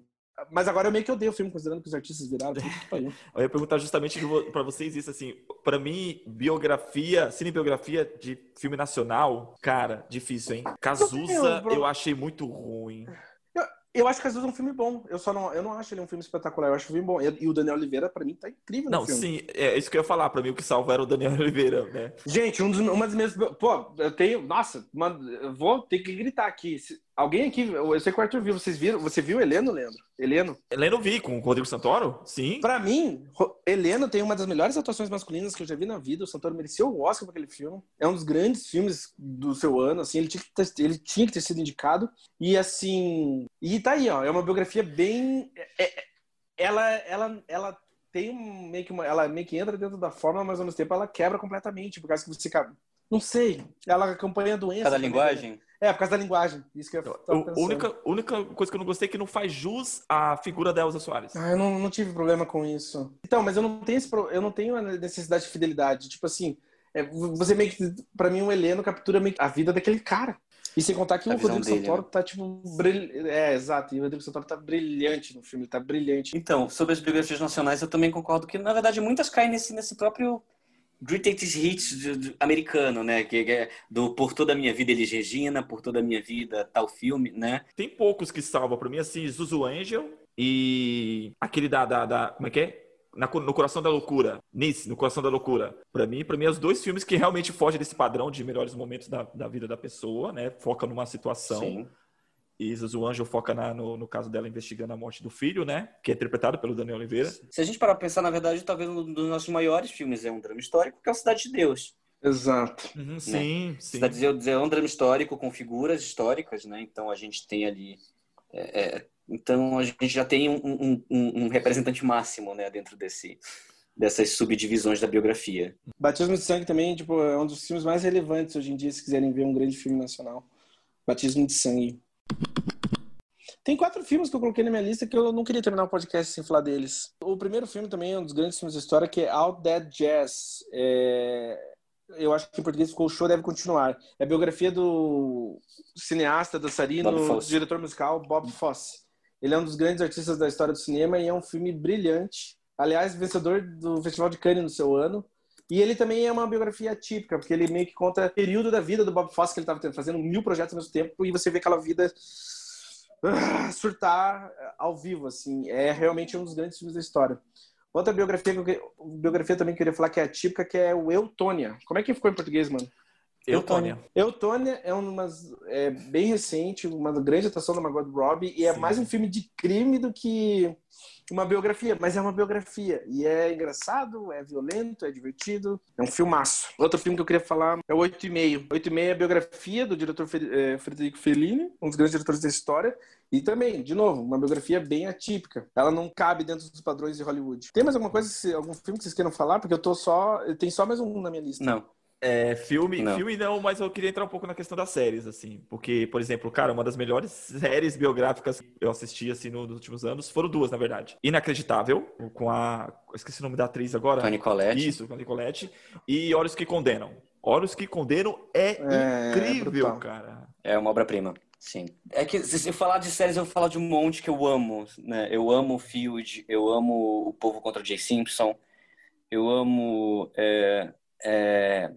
Mas agora eu meio que odeio o filme, considerando que os artistas viraram.
eu ia perguntar justamente para vocês isso, assim, para mim, biografia, cinebiografia de filme nacional, cara, difícil, hein? Cazuza eu achei muito ruim.
Eu acho que às vezes é um filme bom. Eu só não, eu não acho ele um filme espetacular. Eu acho um filme bom. E o Daniel Oliveira, pra mim, tá incrível
não,
filme.
sim, é isso que eu ia falar. Pra mim, o que salva era o Daniel Oliveira, né?
Gente, um dos, uma das minhas. Pô, eu tenho. Nossa, mano, eu vou ter que gritar aqui. Alguém aqui, eu sei que o Arthur viu, vocês viram? Você viu Heleno, Leandro? Heleno?
Heleno vi, com o Rodrigo Santoro? Sim.
Pra mim, Heleno tem uma das melhores atuações masculinas que eu já vi na vida. O Santoro mereceu o Oscar pra aquele filme. É um dos grandes filmes do seu ano, assim, ele tinha que ter, ele tinha que ter sido indicado. E assim. E tá aí, ó. É uma biografia bem. É, é, ela, ela, ela tem meio que uma. Ela meio que entra dentro da forma, mas ao mesmo tempo ela quebra completamente, por causa que você. Não sei. Ela acompanha a doença.
Cada linguagem? Né?
É, por causa da linguagem. Isso que eu
A única, única coisa que eu não gostei é que não faz jus à figura da Elza Soares.
Ah, eu não, não tive problema com isso. Então, mas eu não tenho esse, eu não tenho a necessidade de fidelidade. Tipo assim, é, você meio que, pra mim, o Heleno captura meio a vida daquele cara. E sem contar que a o Rodrigo dele, Santoro né? tá, tipo, brilhante. É, exato. E o Rodrigo Santoro tá brilhante no filme, tá brilhante.
Então, sobre as biografias nacionais, eu também concordo que, na verdade, muitas caem nesse, nesse próprio greatest hits do, do, americano, né? Que, que, é do Por Toda a Minha Vida Elis Regina, Por Toda a Minha Vida tal filme, né?
Tem poucos que salvam para mim, assim, Zuzu Angel e aquele da, da, da como é que é? Na, no Coração da Loucura, Nice, no Coração da Loucura. Para mim, para mim, é os dois filmes que realmente fogem desse padrão de melhores momentos da, da vida da pessoa, né? Foca numa situação. Sim. E o Anjo foca na, no, no, caso dela investigando a morte do filho, né? Que é interpretado pelo Daniel Oliveira.
Se a gente parar pra pensar, na verdade, talvez um dos nossos maiores filmes é um drama histórico, que é o Cidade de Deus.
Exato.
Uhum, sim, né? sim.
Cidade de Deus é um drama histórico com figuras históricas, né? Então a gente tem ali. É, é, então a gente já tem um, um, um, representante máximo, né? Dentro desse, dessas subdivisões da biografia.
Batismo de Sangue também tipo, é um dos filmes mais relevantes hoje em dia, se quiserem ver um grande filme nacional. Batismo de Sangue. Tem quatro filmes que eu coloquei na minha lista que eu não queria terminar o podcast sem falar deles. O primeiro filme também é um dos grandes filmes da história, que é Out Dead Jazz. É... Eu acho que em português ficou O Show Deve Continuar. É a biografia do cineasta, dançarino, diretor musical Bob Fosse. Ele é um dos grandes artistas da história do cinema e é um filme brilhante. Aliás, vencedor do Festival de Cannes no seu ano. E ele também é uma biografia típica, porque ele meio que conta o período da vida do Bob Fosse, que ele estava fazendo mil projetos ao mesmo tempo, e você vê aquela vida uh, surtar ao vivo, assim. É realmente um dos grandes filmes da história. Outra biografia que eu, biografia também que eu queria falar que é típica, que é o Eutônia. Como é que ficou em português, mano?
Eutônia.
Eutônia é uma é bem recente, uma grande atuação da Margot Robbie e é Sim. mais um filme de crime do que uma biografia, mas é uma biografia e é engraçado, é violento, é divertido, é um filmaço. Outro filme que eu queria falar é o Oito e Meio. Oito e Meio é a biografia do diretor é, Federico Fellini, um dos grandes diretores da história, e também, de novo, uma biografia bem atípica. Ela não cabe dentro dos padrões de Hollywood. Tem mais alguma coisa, algum filme que vocês queiram falar? Porque eu tô só, tem só mais um na minha lista.
Não.
É, filme, não. filme não, mas eu queria entrar um pouco na questão das séries, assim. Porque, por exemplo, cara, uma das melhores séries biográficas que eu assisti, assim, nos últimos anos, foram duas, na verdade. Inacreditável, com a... esqueci o nome da atriz agora.
Tony Collette.
Isso, Tony Collette. E Olhos que Condenam. Olhos que Condenam é, é incrível, é cara.
É uma obra-prima. Sim. É que se eu falar de séries, eu vou falar de um monte que eu amo, né? Eu amo Field, eu amo O Povo contra Jay Simpson, eu amo... É, é,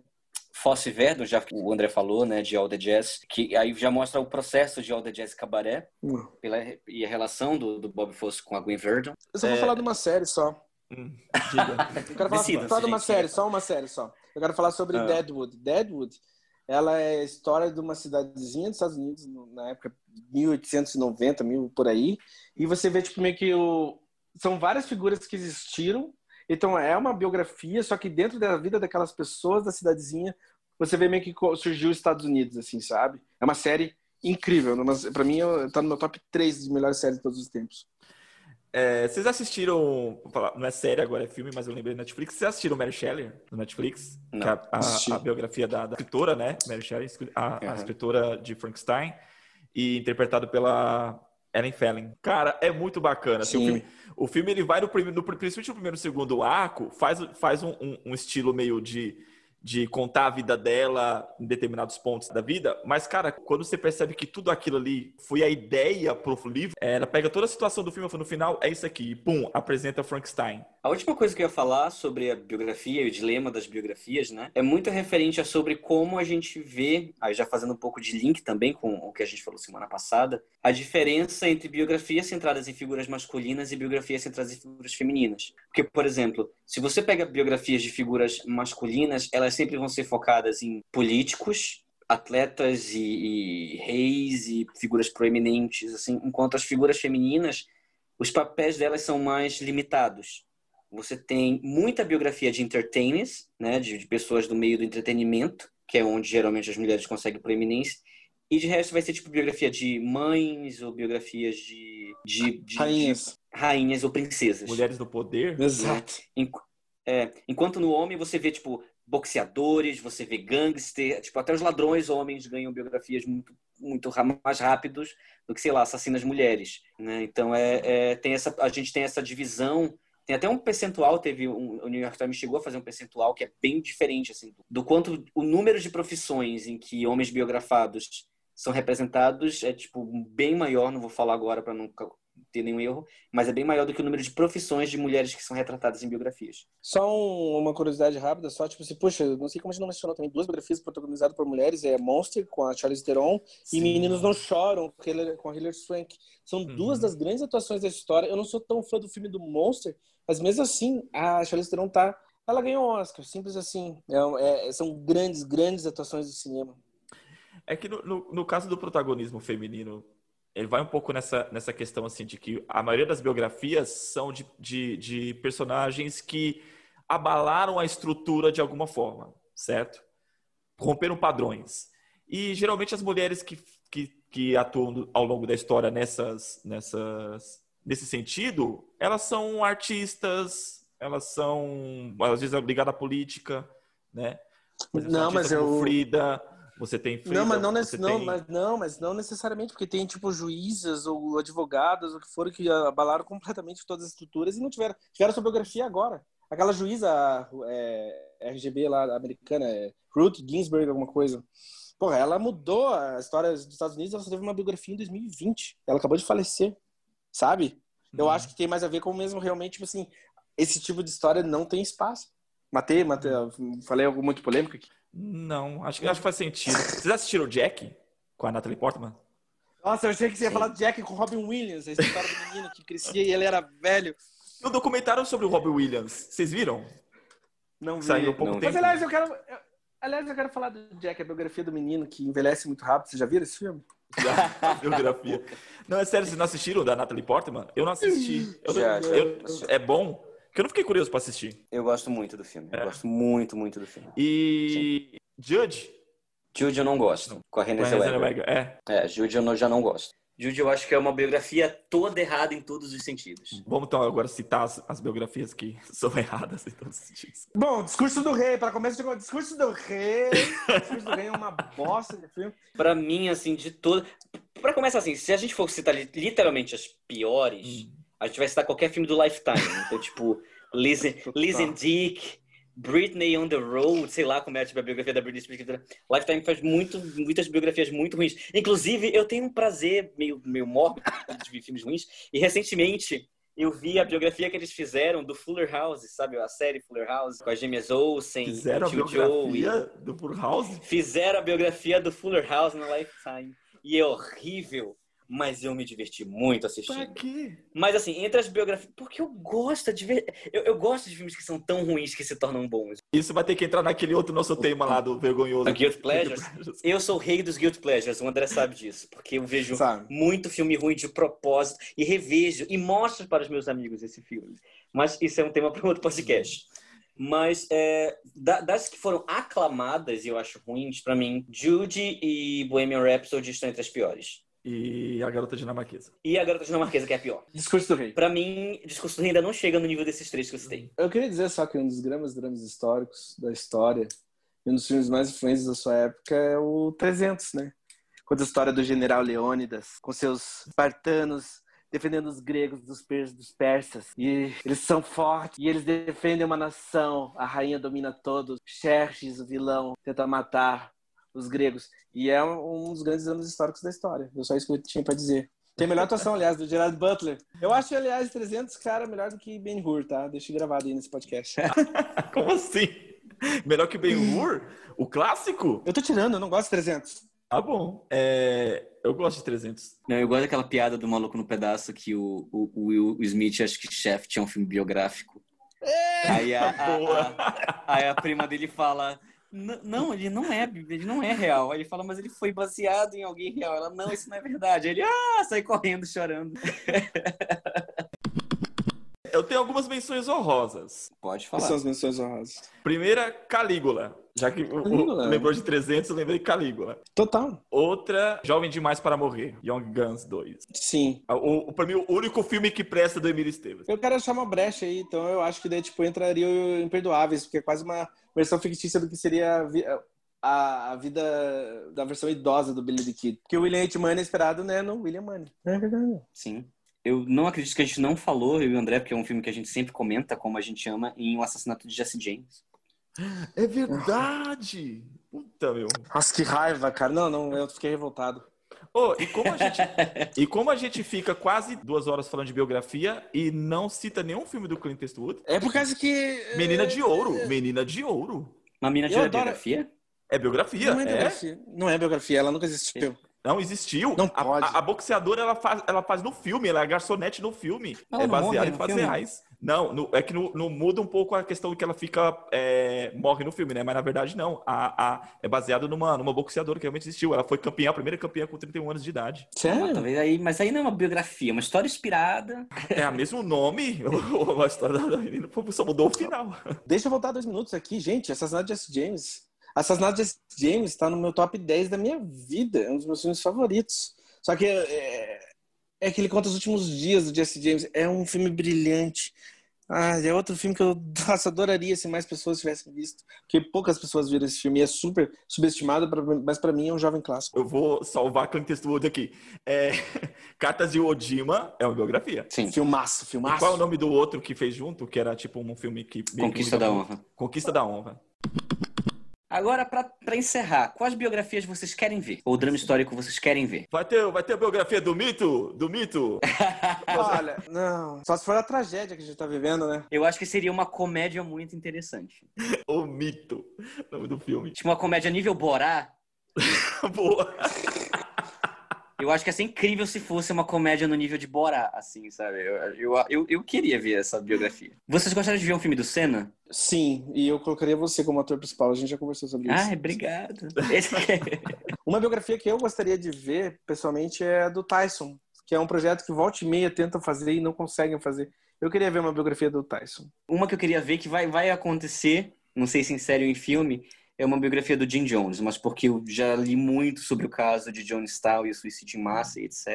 Fosse Verdon, já que o André falou, né, de All the Jazz, que aí já mostra o processo de All the Jazz Cabaré uh. pela, e a relação do, do Bob Fosse com a Gwen Verdon.
Eu só é... vou falar de uma série só. Hum. Eu quero falar, Decida, falar de uma série, só uma série só. Eu quero falar sobre ah. Deadwood. Deadwood, ela é a história de uma cidadezinha dos Estados Unidos, na época 1890, mil por aí, e você vê, tipo, meio que o... São várias figuras que existiram então é uma biografia, só que dentro da vida daquelas pessoas da cidadezinha, você vê meio que surgiu os Estados Unidos, assim, sabe? É uma série incrível. Para mim, tá no meu top 3 das melhores séries de todos os tempos.
É, vocês assistiram, não é série agora, é filme, mas eu lembrei da Netflix. Vocês assistiram Mary Shelley no Netflix?
Não,
que é a, a, a, biografia da, da, escritora, né? Mary Shelley, a, uhum. a escritora de Frankenstein, e interpretado pela Ellen Fanning. Cara, é muito bacana. Assim, o, filme, o filme ele vai no, no, principalmente no primeiro e segundo arco, faz, faz um, um, um estilo meio de de contar a vida dela em determinados pontos da vida, mas, cara, quando você percebe que tudo aquilo ali foi a ideia pro livro, ela pega toda a situação do filme no final, é isso aqui, e pum, apresenta Frankenstein.
A última coisa que eu ia falar sobre a biografia e o dilema das biografias, né, é muito referente a sobre como a gente vê, aí já fazendo um pouco de link também com o que a gente falou semana passada, a diferença entre biografias centradas em figuras masculinas e biografias centradas em figuras femininas. Porque, por exemplo, se você pega biografias de figuras masculinas, elas sempre vão ser focadas em políticos, atletas e, e reis e figuras proeminentes, assim, enquanto as figuras femininas, os papéis delas são mais limitados. Você tem muita biografia de entertainers, né, de, de pessoas do meio do entretenimento, que é onde geralmente as mulheres conseguem proeminência, e de resto vai ser tipo biografia de mães ou biografias de, de, de
rainhas.
De rainhas ou princesas.
Mulheres do poder.
Exato.
Né? É, enquanto no homem você vê tipo boxeadores, você vê gangster, tipo até os ladrões homens ganham biografias muito muito mais rápidos do que sei lá assassinas mulheres, né? Então é, é tem essa a gente tem essa divisão tem até um percentual, teve um, o New York Times chegou a fazer um percentual que é bem diferente assim, do quanto o número de profissões em que homens biografados são representados é tipo bem maior, não vou falar agora para não ter nenhum erro, mas é bem maior do que o número de profissões de mulheres que são retratadas em biografias.
Só um, uma curiosidade rápida, só tipo assim, poxa, não sei como a gente não mencionou também duas biografias protagonizadas por mulheres, é Monster com a Charlize Theron Sim. e Meninos Não Choram com a Hilary Swank. São uhum. duas das grandes atuações da história. Eu não sou tão fã do filme do Monster, mas mesmo assim a Charlize Theron tá ela ganhou um Oscar, simples assim. É, é, são grandes, grandes atuações do cinema.
É que no, no, no, caso do protagonismo feminino, ele vai um pouco nessa, nessa questão assim de que a maioria das biografias são de, de, de personagens que abalaram a estrutura de alguma forma, certo? Romperam padrões. E geralmente as mulheres que, que, que atuam ao longo da história nessas, nessas, nesse sentido, elas são artistas, elas são, às vezes, ligadas à política, né?
Não, mas eu...
Frida, você tem
freedom, não, mas não, nesse, não, tem... mas não, mas não necessariamente, porque tem tipo juízas ou advogadas ou que foram que abalaram completamente todas as estruturas e não tiveram, tiveram sua biografia agora. Aquela juíza é, RGB lá americana, é, Ruth Ginsburg, alguma coisa. Porra, ela mudou a história dos Estados Unidos, ela só teve uma biografia em 2020. Ela acabou de falecer, sabe? Eu uhum. acho que tem mais a ver com mesmo realmente, tipo assim, esse tipo de história não tem espaço. Matei, matei, falei algo muito polêmico aqui.
Não, acho, acho que faz sentido. Vocês assistiram o Jack com a Natalie Portman?
Nossa, eu achei que você ia Sim. falar do Jack com o Robin Williams, a história do menino que crescia e ele era velho.
O documentário sobre o Robin Williams, vocês viram?
Não vi.
Saiu um pouco
não.
tempo.
Mas aliás, eu quero, eu, aliás, eu quero falar do Jack, a biografia do menino que envelhece muito rápido. Vocês já viram esse filme?
Já, biografia. Não, é sério, vocês não assistiram da Natalie Portman? Eu não assisti. Eu, já, já. Eu, é bom? Que eu não fiquei curioso para assistir.
Eu gosto muito do filme. É. Eu gosto muito, muito do filme.
E Sim. Judge?
Jude eu não gosto. Com a Renée Zellweger.
É.
É, Jude eu já não gosto. Jude eu acho que é uma biografia toda errada em todos os sentidos.
Vamos então agora citar as, as biografias que são erradas em todos os sentidos.
Bom, Discurso do Rei, para começo de Discurso do Rei. Discurso do Rei é uma bosta de filme.
Para mim, assim, de todo. Para começar assim, se a gente for citar literalmente as piores, hum a gente vai citar qualquer filme do Lifetime. Então, tipo, Liz, Liz and Dick, Britney on the Road, sei lá como é tipo, a biografia da Britney Spears. Lifetime faz muito, muitas biografias muito ruins. Inclusive, eu tenho um prazer meio, meio mórbido de ver filmes ruins. E recentemente eu vi a biografia que eles fizeram do Fuller House, sabe? A série Fuller House, com as gêmeas Olsen,
Fizeram a biografia do Fuller House?
Fizeram a biografia do Fuller House no Lifetime. E é horrível mas eu me diverti muito assistindo.
Pra quê?
Mas assim, entre as biografias. Porque eu gosto de ver. Eu, eu, gosto de filmes que são tão ruins que se tornam bons.
Isso vai ter que entrar naquele outro nosso tema lá do vergonhoso.
Guilt Pleasures. Eu sou o rei dos Guilt Pleasures, o André sabe disso. Porque eu vejo sabe. muito filme ruim de propósito e revejo e mostro para os meus amigos esse filme. Mas isso é um tema para outro podcast. Mas é, das que foram aclamadas e eu acho ruins, para mim, Judy e Bohemian Rhapsody estão entre as piores.
E a garota dinamarquesa.
E a garota dinamarquesa, que é a pior.
Discurso do Rei.
Pra mim, Discurso do Rei ainda não chega no nível desses três que eu citei.
Eu queria dizer só que um dos grandes dramas históricos da história e um dos filmes mais influentes da sua época é o 300, né? Conta a história do general Leônidas com seus espartanos defendendo os gregos dos, per dos persas. E eles são fortes e eles defendem uma nação. A rainha domina todos. Xerxes, o vilão, tenta matar os gregos. E é um dos grandes anos históricos da história. Eu só isso que eu tinha para dizer. Tem a melhor atuação, aliás, do Gerard Butler. Eu acho, aliás, 300, cara, melhor do que Ben Hur, tá? Deixa gravado aí nesse podcast.
Como assim? Melhor que Ben Hur? O clássico?
Eu tô tirando, eu não gosto de 300.
Ah, bom. É... Eu gosto de 300.
Não, eu gosto daquela piada do Maluco no Pedaço que o, o, o Will Smith, acho que Chef, tinha um filme biográfico.
É.
Aí a, a, a, aí a prima dele fala... Não, ele não é, ele não é real. Aí ele fala, mas ele foi baseado em alguém real. Ela, não, isso não é verdade. Aí ele, ah, sai correndo, chorando.
Eu tenho algumas menções honrosas.
Pode
Quais
falar.
são as menções honrosas?
Primeira, Calígula. Já que o-
Calígula.
lembrou de 300, eu lembrei de Calígula.
Total.
Outra, Jovem Demais para Morrer. Young Guns 2.
Sim.
O, o, pra mim, o único filme que presta do Emílio Esteves.
Eu quero achar uma brecha aí, então eu acho que daí, tipo, entraria o Imperdoáveis, porque é quase uma versão fictícia do que seria a, vi- a, a vida da versão idosa do Billy the Kid. Porque o William H. Money é esperado, né, no William Money. É verdade.
Sim. Eu não acredito que a gente não falou, eu e o André, porque é um filme que a gente sempre comenta, como a gente ama, em O Assassinato de Jesse James.
É verdade! Puta, meu.
Nossa, que raiva, cara. Não, não, eu fiquei revoltado.
Ô, e, como a gente, e como a gente fica quase duas horas falando de biografia e não cita nenhum filme do Clint Eastwood?
É por causa que...
Menina de Ouro. Menina de Ouro.
Uma mina de uma
adoro-
biografia?
É biografia?
Não é
é?
biografia. Não é biografia, ela nunca existiu.
Não existiu.
Não
A-
pode.
A, a boxeadora ela faz, ela faz no filme, ela é garçonete no filme.
Ela
é
não morre
baseado em fatos reais. Não, no- é que no, no- muda um pouco a questão que ela fica. é, morre no filme, né? Mas na verdade não. A, a- é baseado numa, numa boxeadora que realmente existiu. Ela foi campeã, a primeira campeã com 31 anos de idade.
Sério?
talvez aí, mas aí não é uma biografia, é uma história inspirada.
É o mesmo nome. a história da menina só mudou o final.
Deixa eu voltar dois minutos aqui, gente. Assassinato de Jesse James. Assassinato de Jesse James tá no meu top 10 da minha vida. É um dos meus filmes favoritos. Só que é, é que ele conta os últimos dias do Jesse James. É um filme brilhante. Ah, é outro filme que eu nossa, adoraria se mais pessoas tivessem visto. Porque poucas pessoas viram esse filme. E é super subestimado, pra- mas pra mim é um jovem clássico.
Eu vou salvar Clint Eastwood aqui. É, Cartas de Odima é uma biografia.
Sim.
Filmaço,
E
filmaço.
qual é o nome do outro que fez junto? Que era tipo um filme que
Conquista da Honra.
Conquista da Honra.
Agora, pra, pra encerrar, quais biografias vocês querem ver? Ou drama histórico vocês querem ver?
Vai ter, vai ter a biografia do mito? Do mito?
Olha, não. Só se for a tragédia que a gente tá vivendo, né?
Eu acho que seria uma comédia muito interessante.
o mito. Nome do filme.
Tipo uma comédia nível Borá.
Boa.
Eu acho que ia ser incrível se fosse uma comédia no nível de Borá, assim, sabe? Eu, eu, eu, eu queria ver essa biografia. Vocês gostariam de ver um filme do Senna?
Sim, e eu colocaria você como ator principal. A gente já conversou sobre isso.
Ai, obrigado. Esse-
Uma biografia que eu gostaria de ver, pessoalmente, é a do Tyson, que é um projeto que volta e meia tentam fazer e não conseguem fazer. Eu queria ver uma biografia do Tyson.
Uma que eu queria ver que vai, vai acontecer, não sei se em série ou em filme, é uma biografia do Jim Jones, mas porque eu já li muito sobre o caso de John Stahl e o suicídio em massa e etc.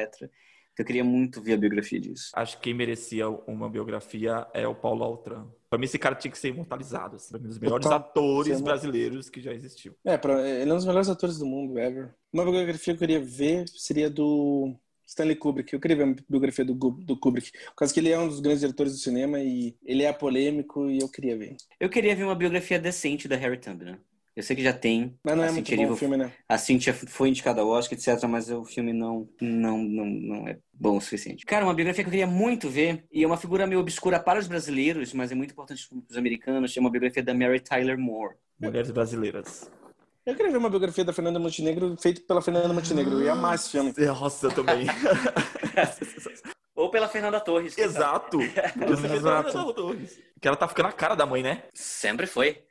Então eu queria muito ver a biografia disso.
Acho que quem merecia uma biografia é o Paulo Altran. Pra mim, esse cara tinha que ser imortalizado. Assim. Pra mim, um dos melhores
Total.
atores
Sim.
brasileiros que já existiu.
É, pra- ele é um dos melhores atores do mundo, ever. Uma biografia que eu queria ver seria do Stanley Kubrick. Eu queria ver uma biografia do, do Kubrick. Por causa que ele é um dos grandes diretores do cinema e ele é polêmico e eu queria ver.
Eu queria ver uma biografia decente da Harry Tubman. Eu sei que já tem.
Mas não é muito bom o filme, né?
A Cynthia foi indicada ao Oscar, etc., mas o filme não, não, não, não é bom o suficiente. Cara, uma biografia que eu queria muito ver, e é uma figura meio obscura para os brasileiros, mas é muito importante para os americanos, é uma biografia da Mary Tyler Moore.
Mulheres brasileiras.
Eu queria ver uma biografia da Fernanda Montenegro feita pela Fernanda Montenegro. Eu ia amar esse filme.
Nossa, eu também.
Ou pela Fernanda Torres.
Exato.
Exato.
Fernanda Torres. Que ela tá ficando a cara da mãe, né?
Sempre foi.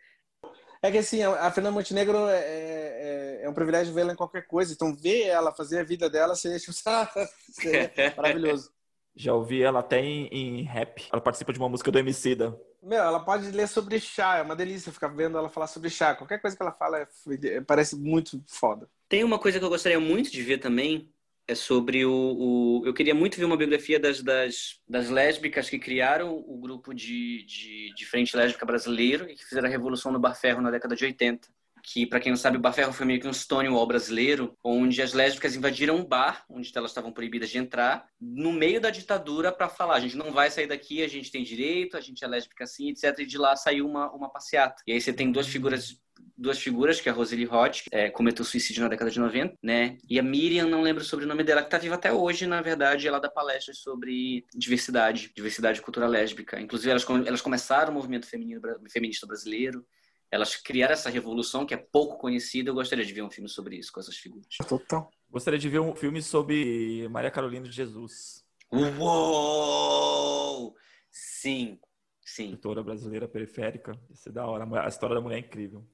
É que assim, a Fernanda Montenegro é, é, é um privilégio vê-la em qualquer coisa. Então, ver ela fazer a vida dela seria, tipo, seria maravilhoso.
Já ouvi ela até em, em rap. Ela participa de uma música do Emicida.
Meu, ela pode ler sobre chá. É uma delícia ficar vendo ela falar sobre chá. Qualquer coisa que ela fala é- é- parece muito foda.
Tem uma coisa que eu gostaria muito de ver também, é sobre o, o, Eu queria muito ver uma biografia das, das, das lésbicas que criaram o grupo de, de, de frente lésbica brasileiro e que fizeram a revolução no Bar Ferro na década de 80 que, para quem não sabe, o Bar Ferro foi meio que um Stonewall brasileiro, onde as lésbicas invadiram um bar, onde elas estavam proibidas de entrar, no meio da ditadura, para falar: a gente não vai sair daqui, a gente tem direito, a gente é lésbica assim, etc. E de lá saiu uma, uma passeata. E aí você tem duas figuras duas figuras, que é a Rosalie Hott, que é, cometeu suicídio na década de 90, né? E a Miriam, não lembro sobre o nome dela, que tá viva até hoje, na verdade, ela dá palestras sobre diversidade, diversidade cultural lésbica. Inclusive, elas, elas começaram o movimento feminino, feminista brasileiro, elas criaram essa revolução que é pouco conhecida. Eu gostaria de ver um filme sobre isso, com essas figuras.
Total.
Gostaria de ver um filme sobre Maria Carolina de Jesus.
Uou! Sim, sim.
Escritora brasileira periférica. Isso é da hora. A história da mulher é incrível.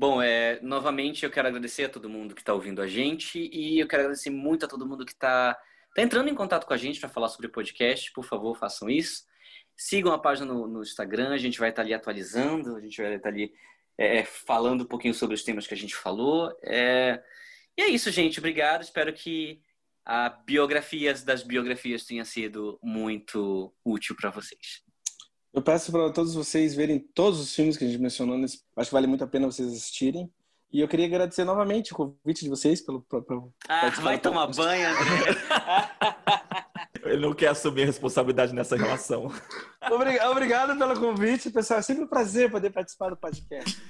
Bom, é, novamente eu quero agradecer a todo mundo que está ouvindo a gente e eu quero agradecer muito a todo mundo que está tá entrando em contato com a gente para falar sobre podcast. Por favor, façam isso. Sigam a página no, no Instagram, a gente vai estar ali atualizando, a gente vai estar ali é, é, falando um pouquinho sobre os temas que a gente falou. É... E é isso, gente. Obrigado. Espero que a biografias das biografias tenha sido muito útil para vocês.
Eu peço para todos vocês verem todos os filmes que a gente mencionou. Nesse... Acho que vale muito a pena vocês assistirem. E eu queria agradecer novamente o convite de vocês pelo. pelo
ah, vai tomar banho, André.
Ele não quer assumir a responsabilidade nessa relação.
Obrigado pelo convite, pessoal. É sempre um prazer poder participar do podcast.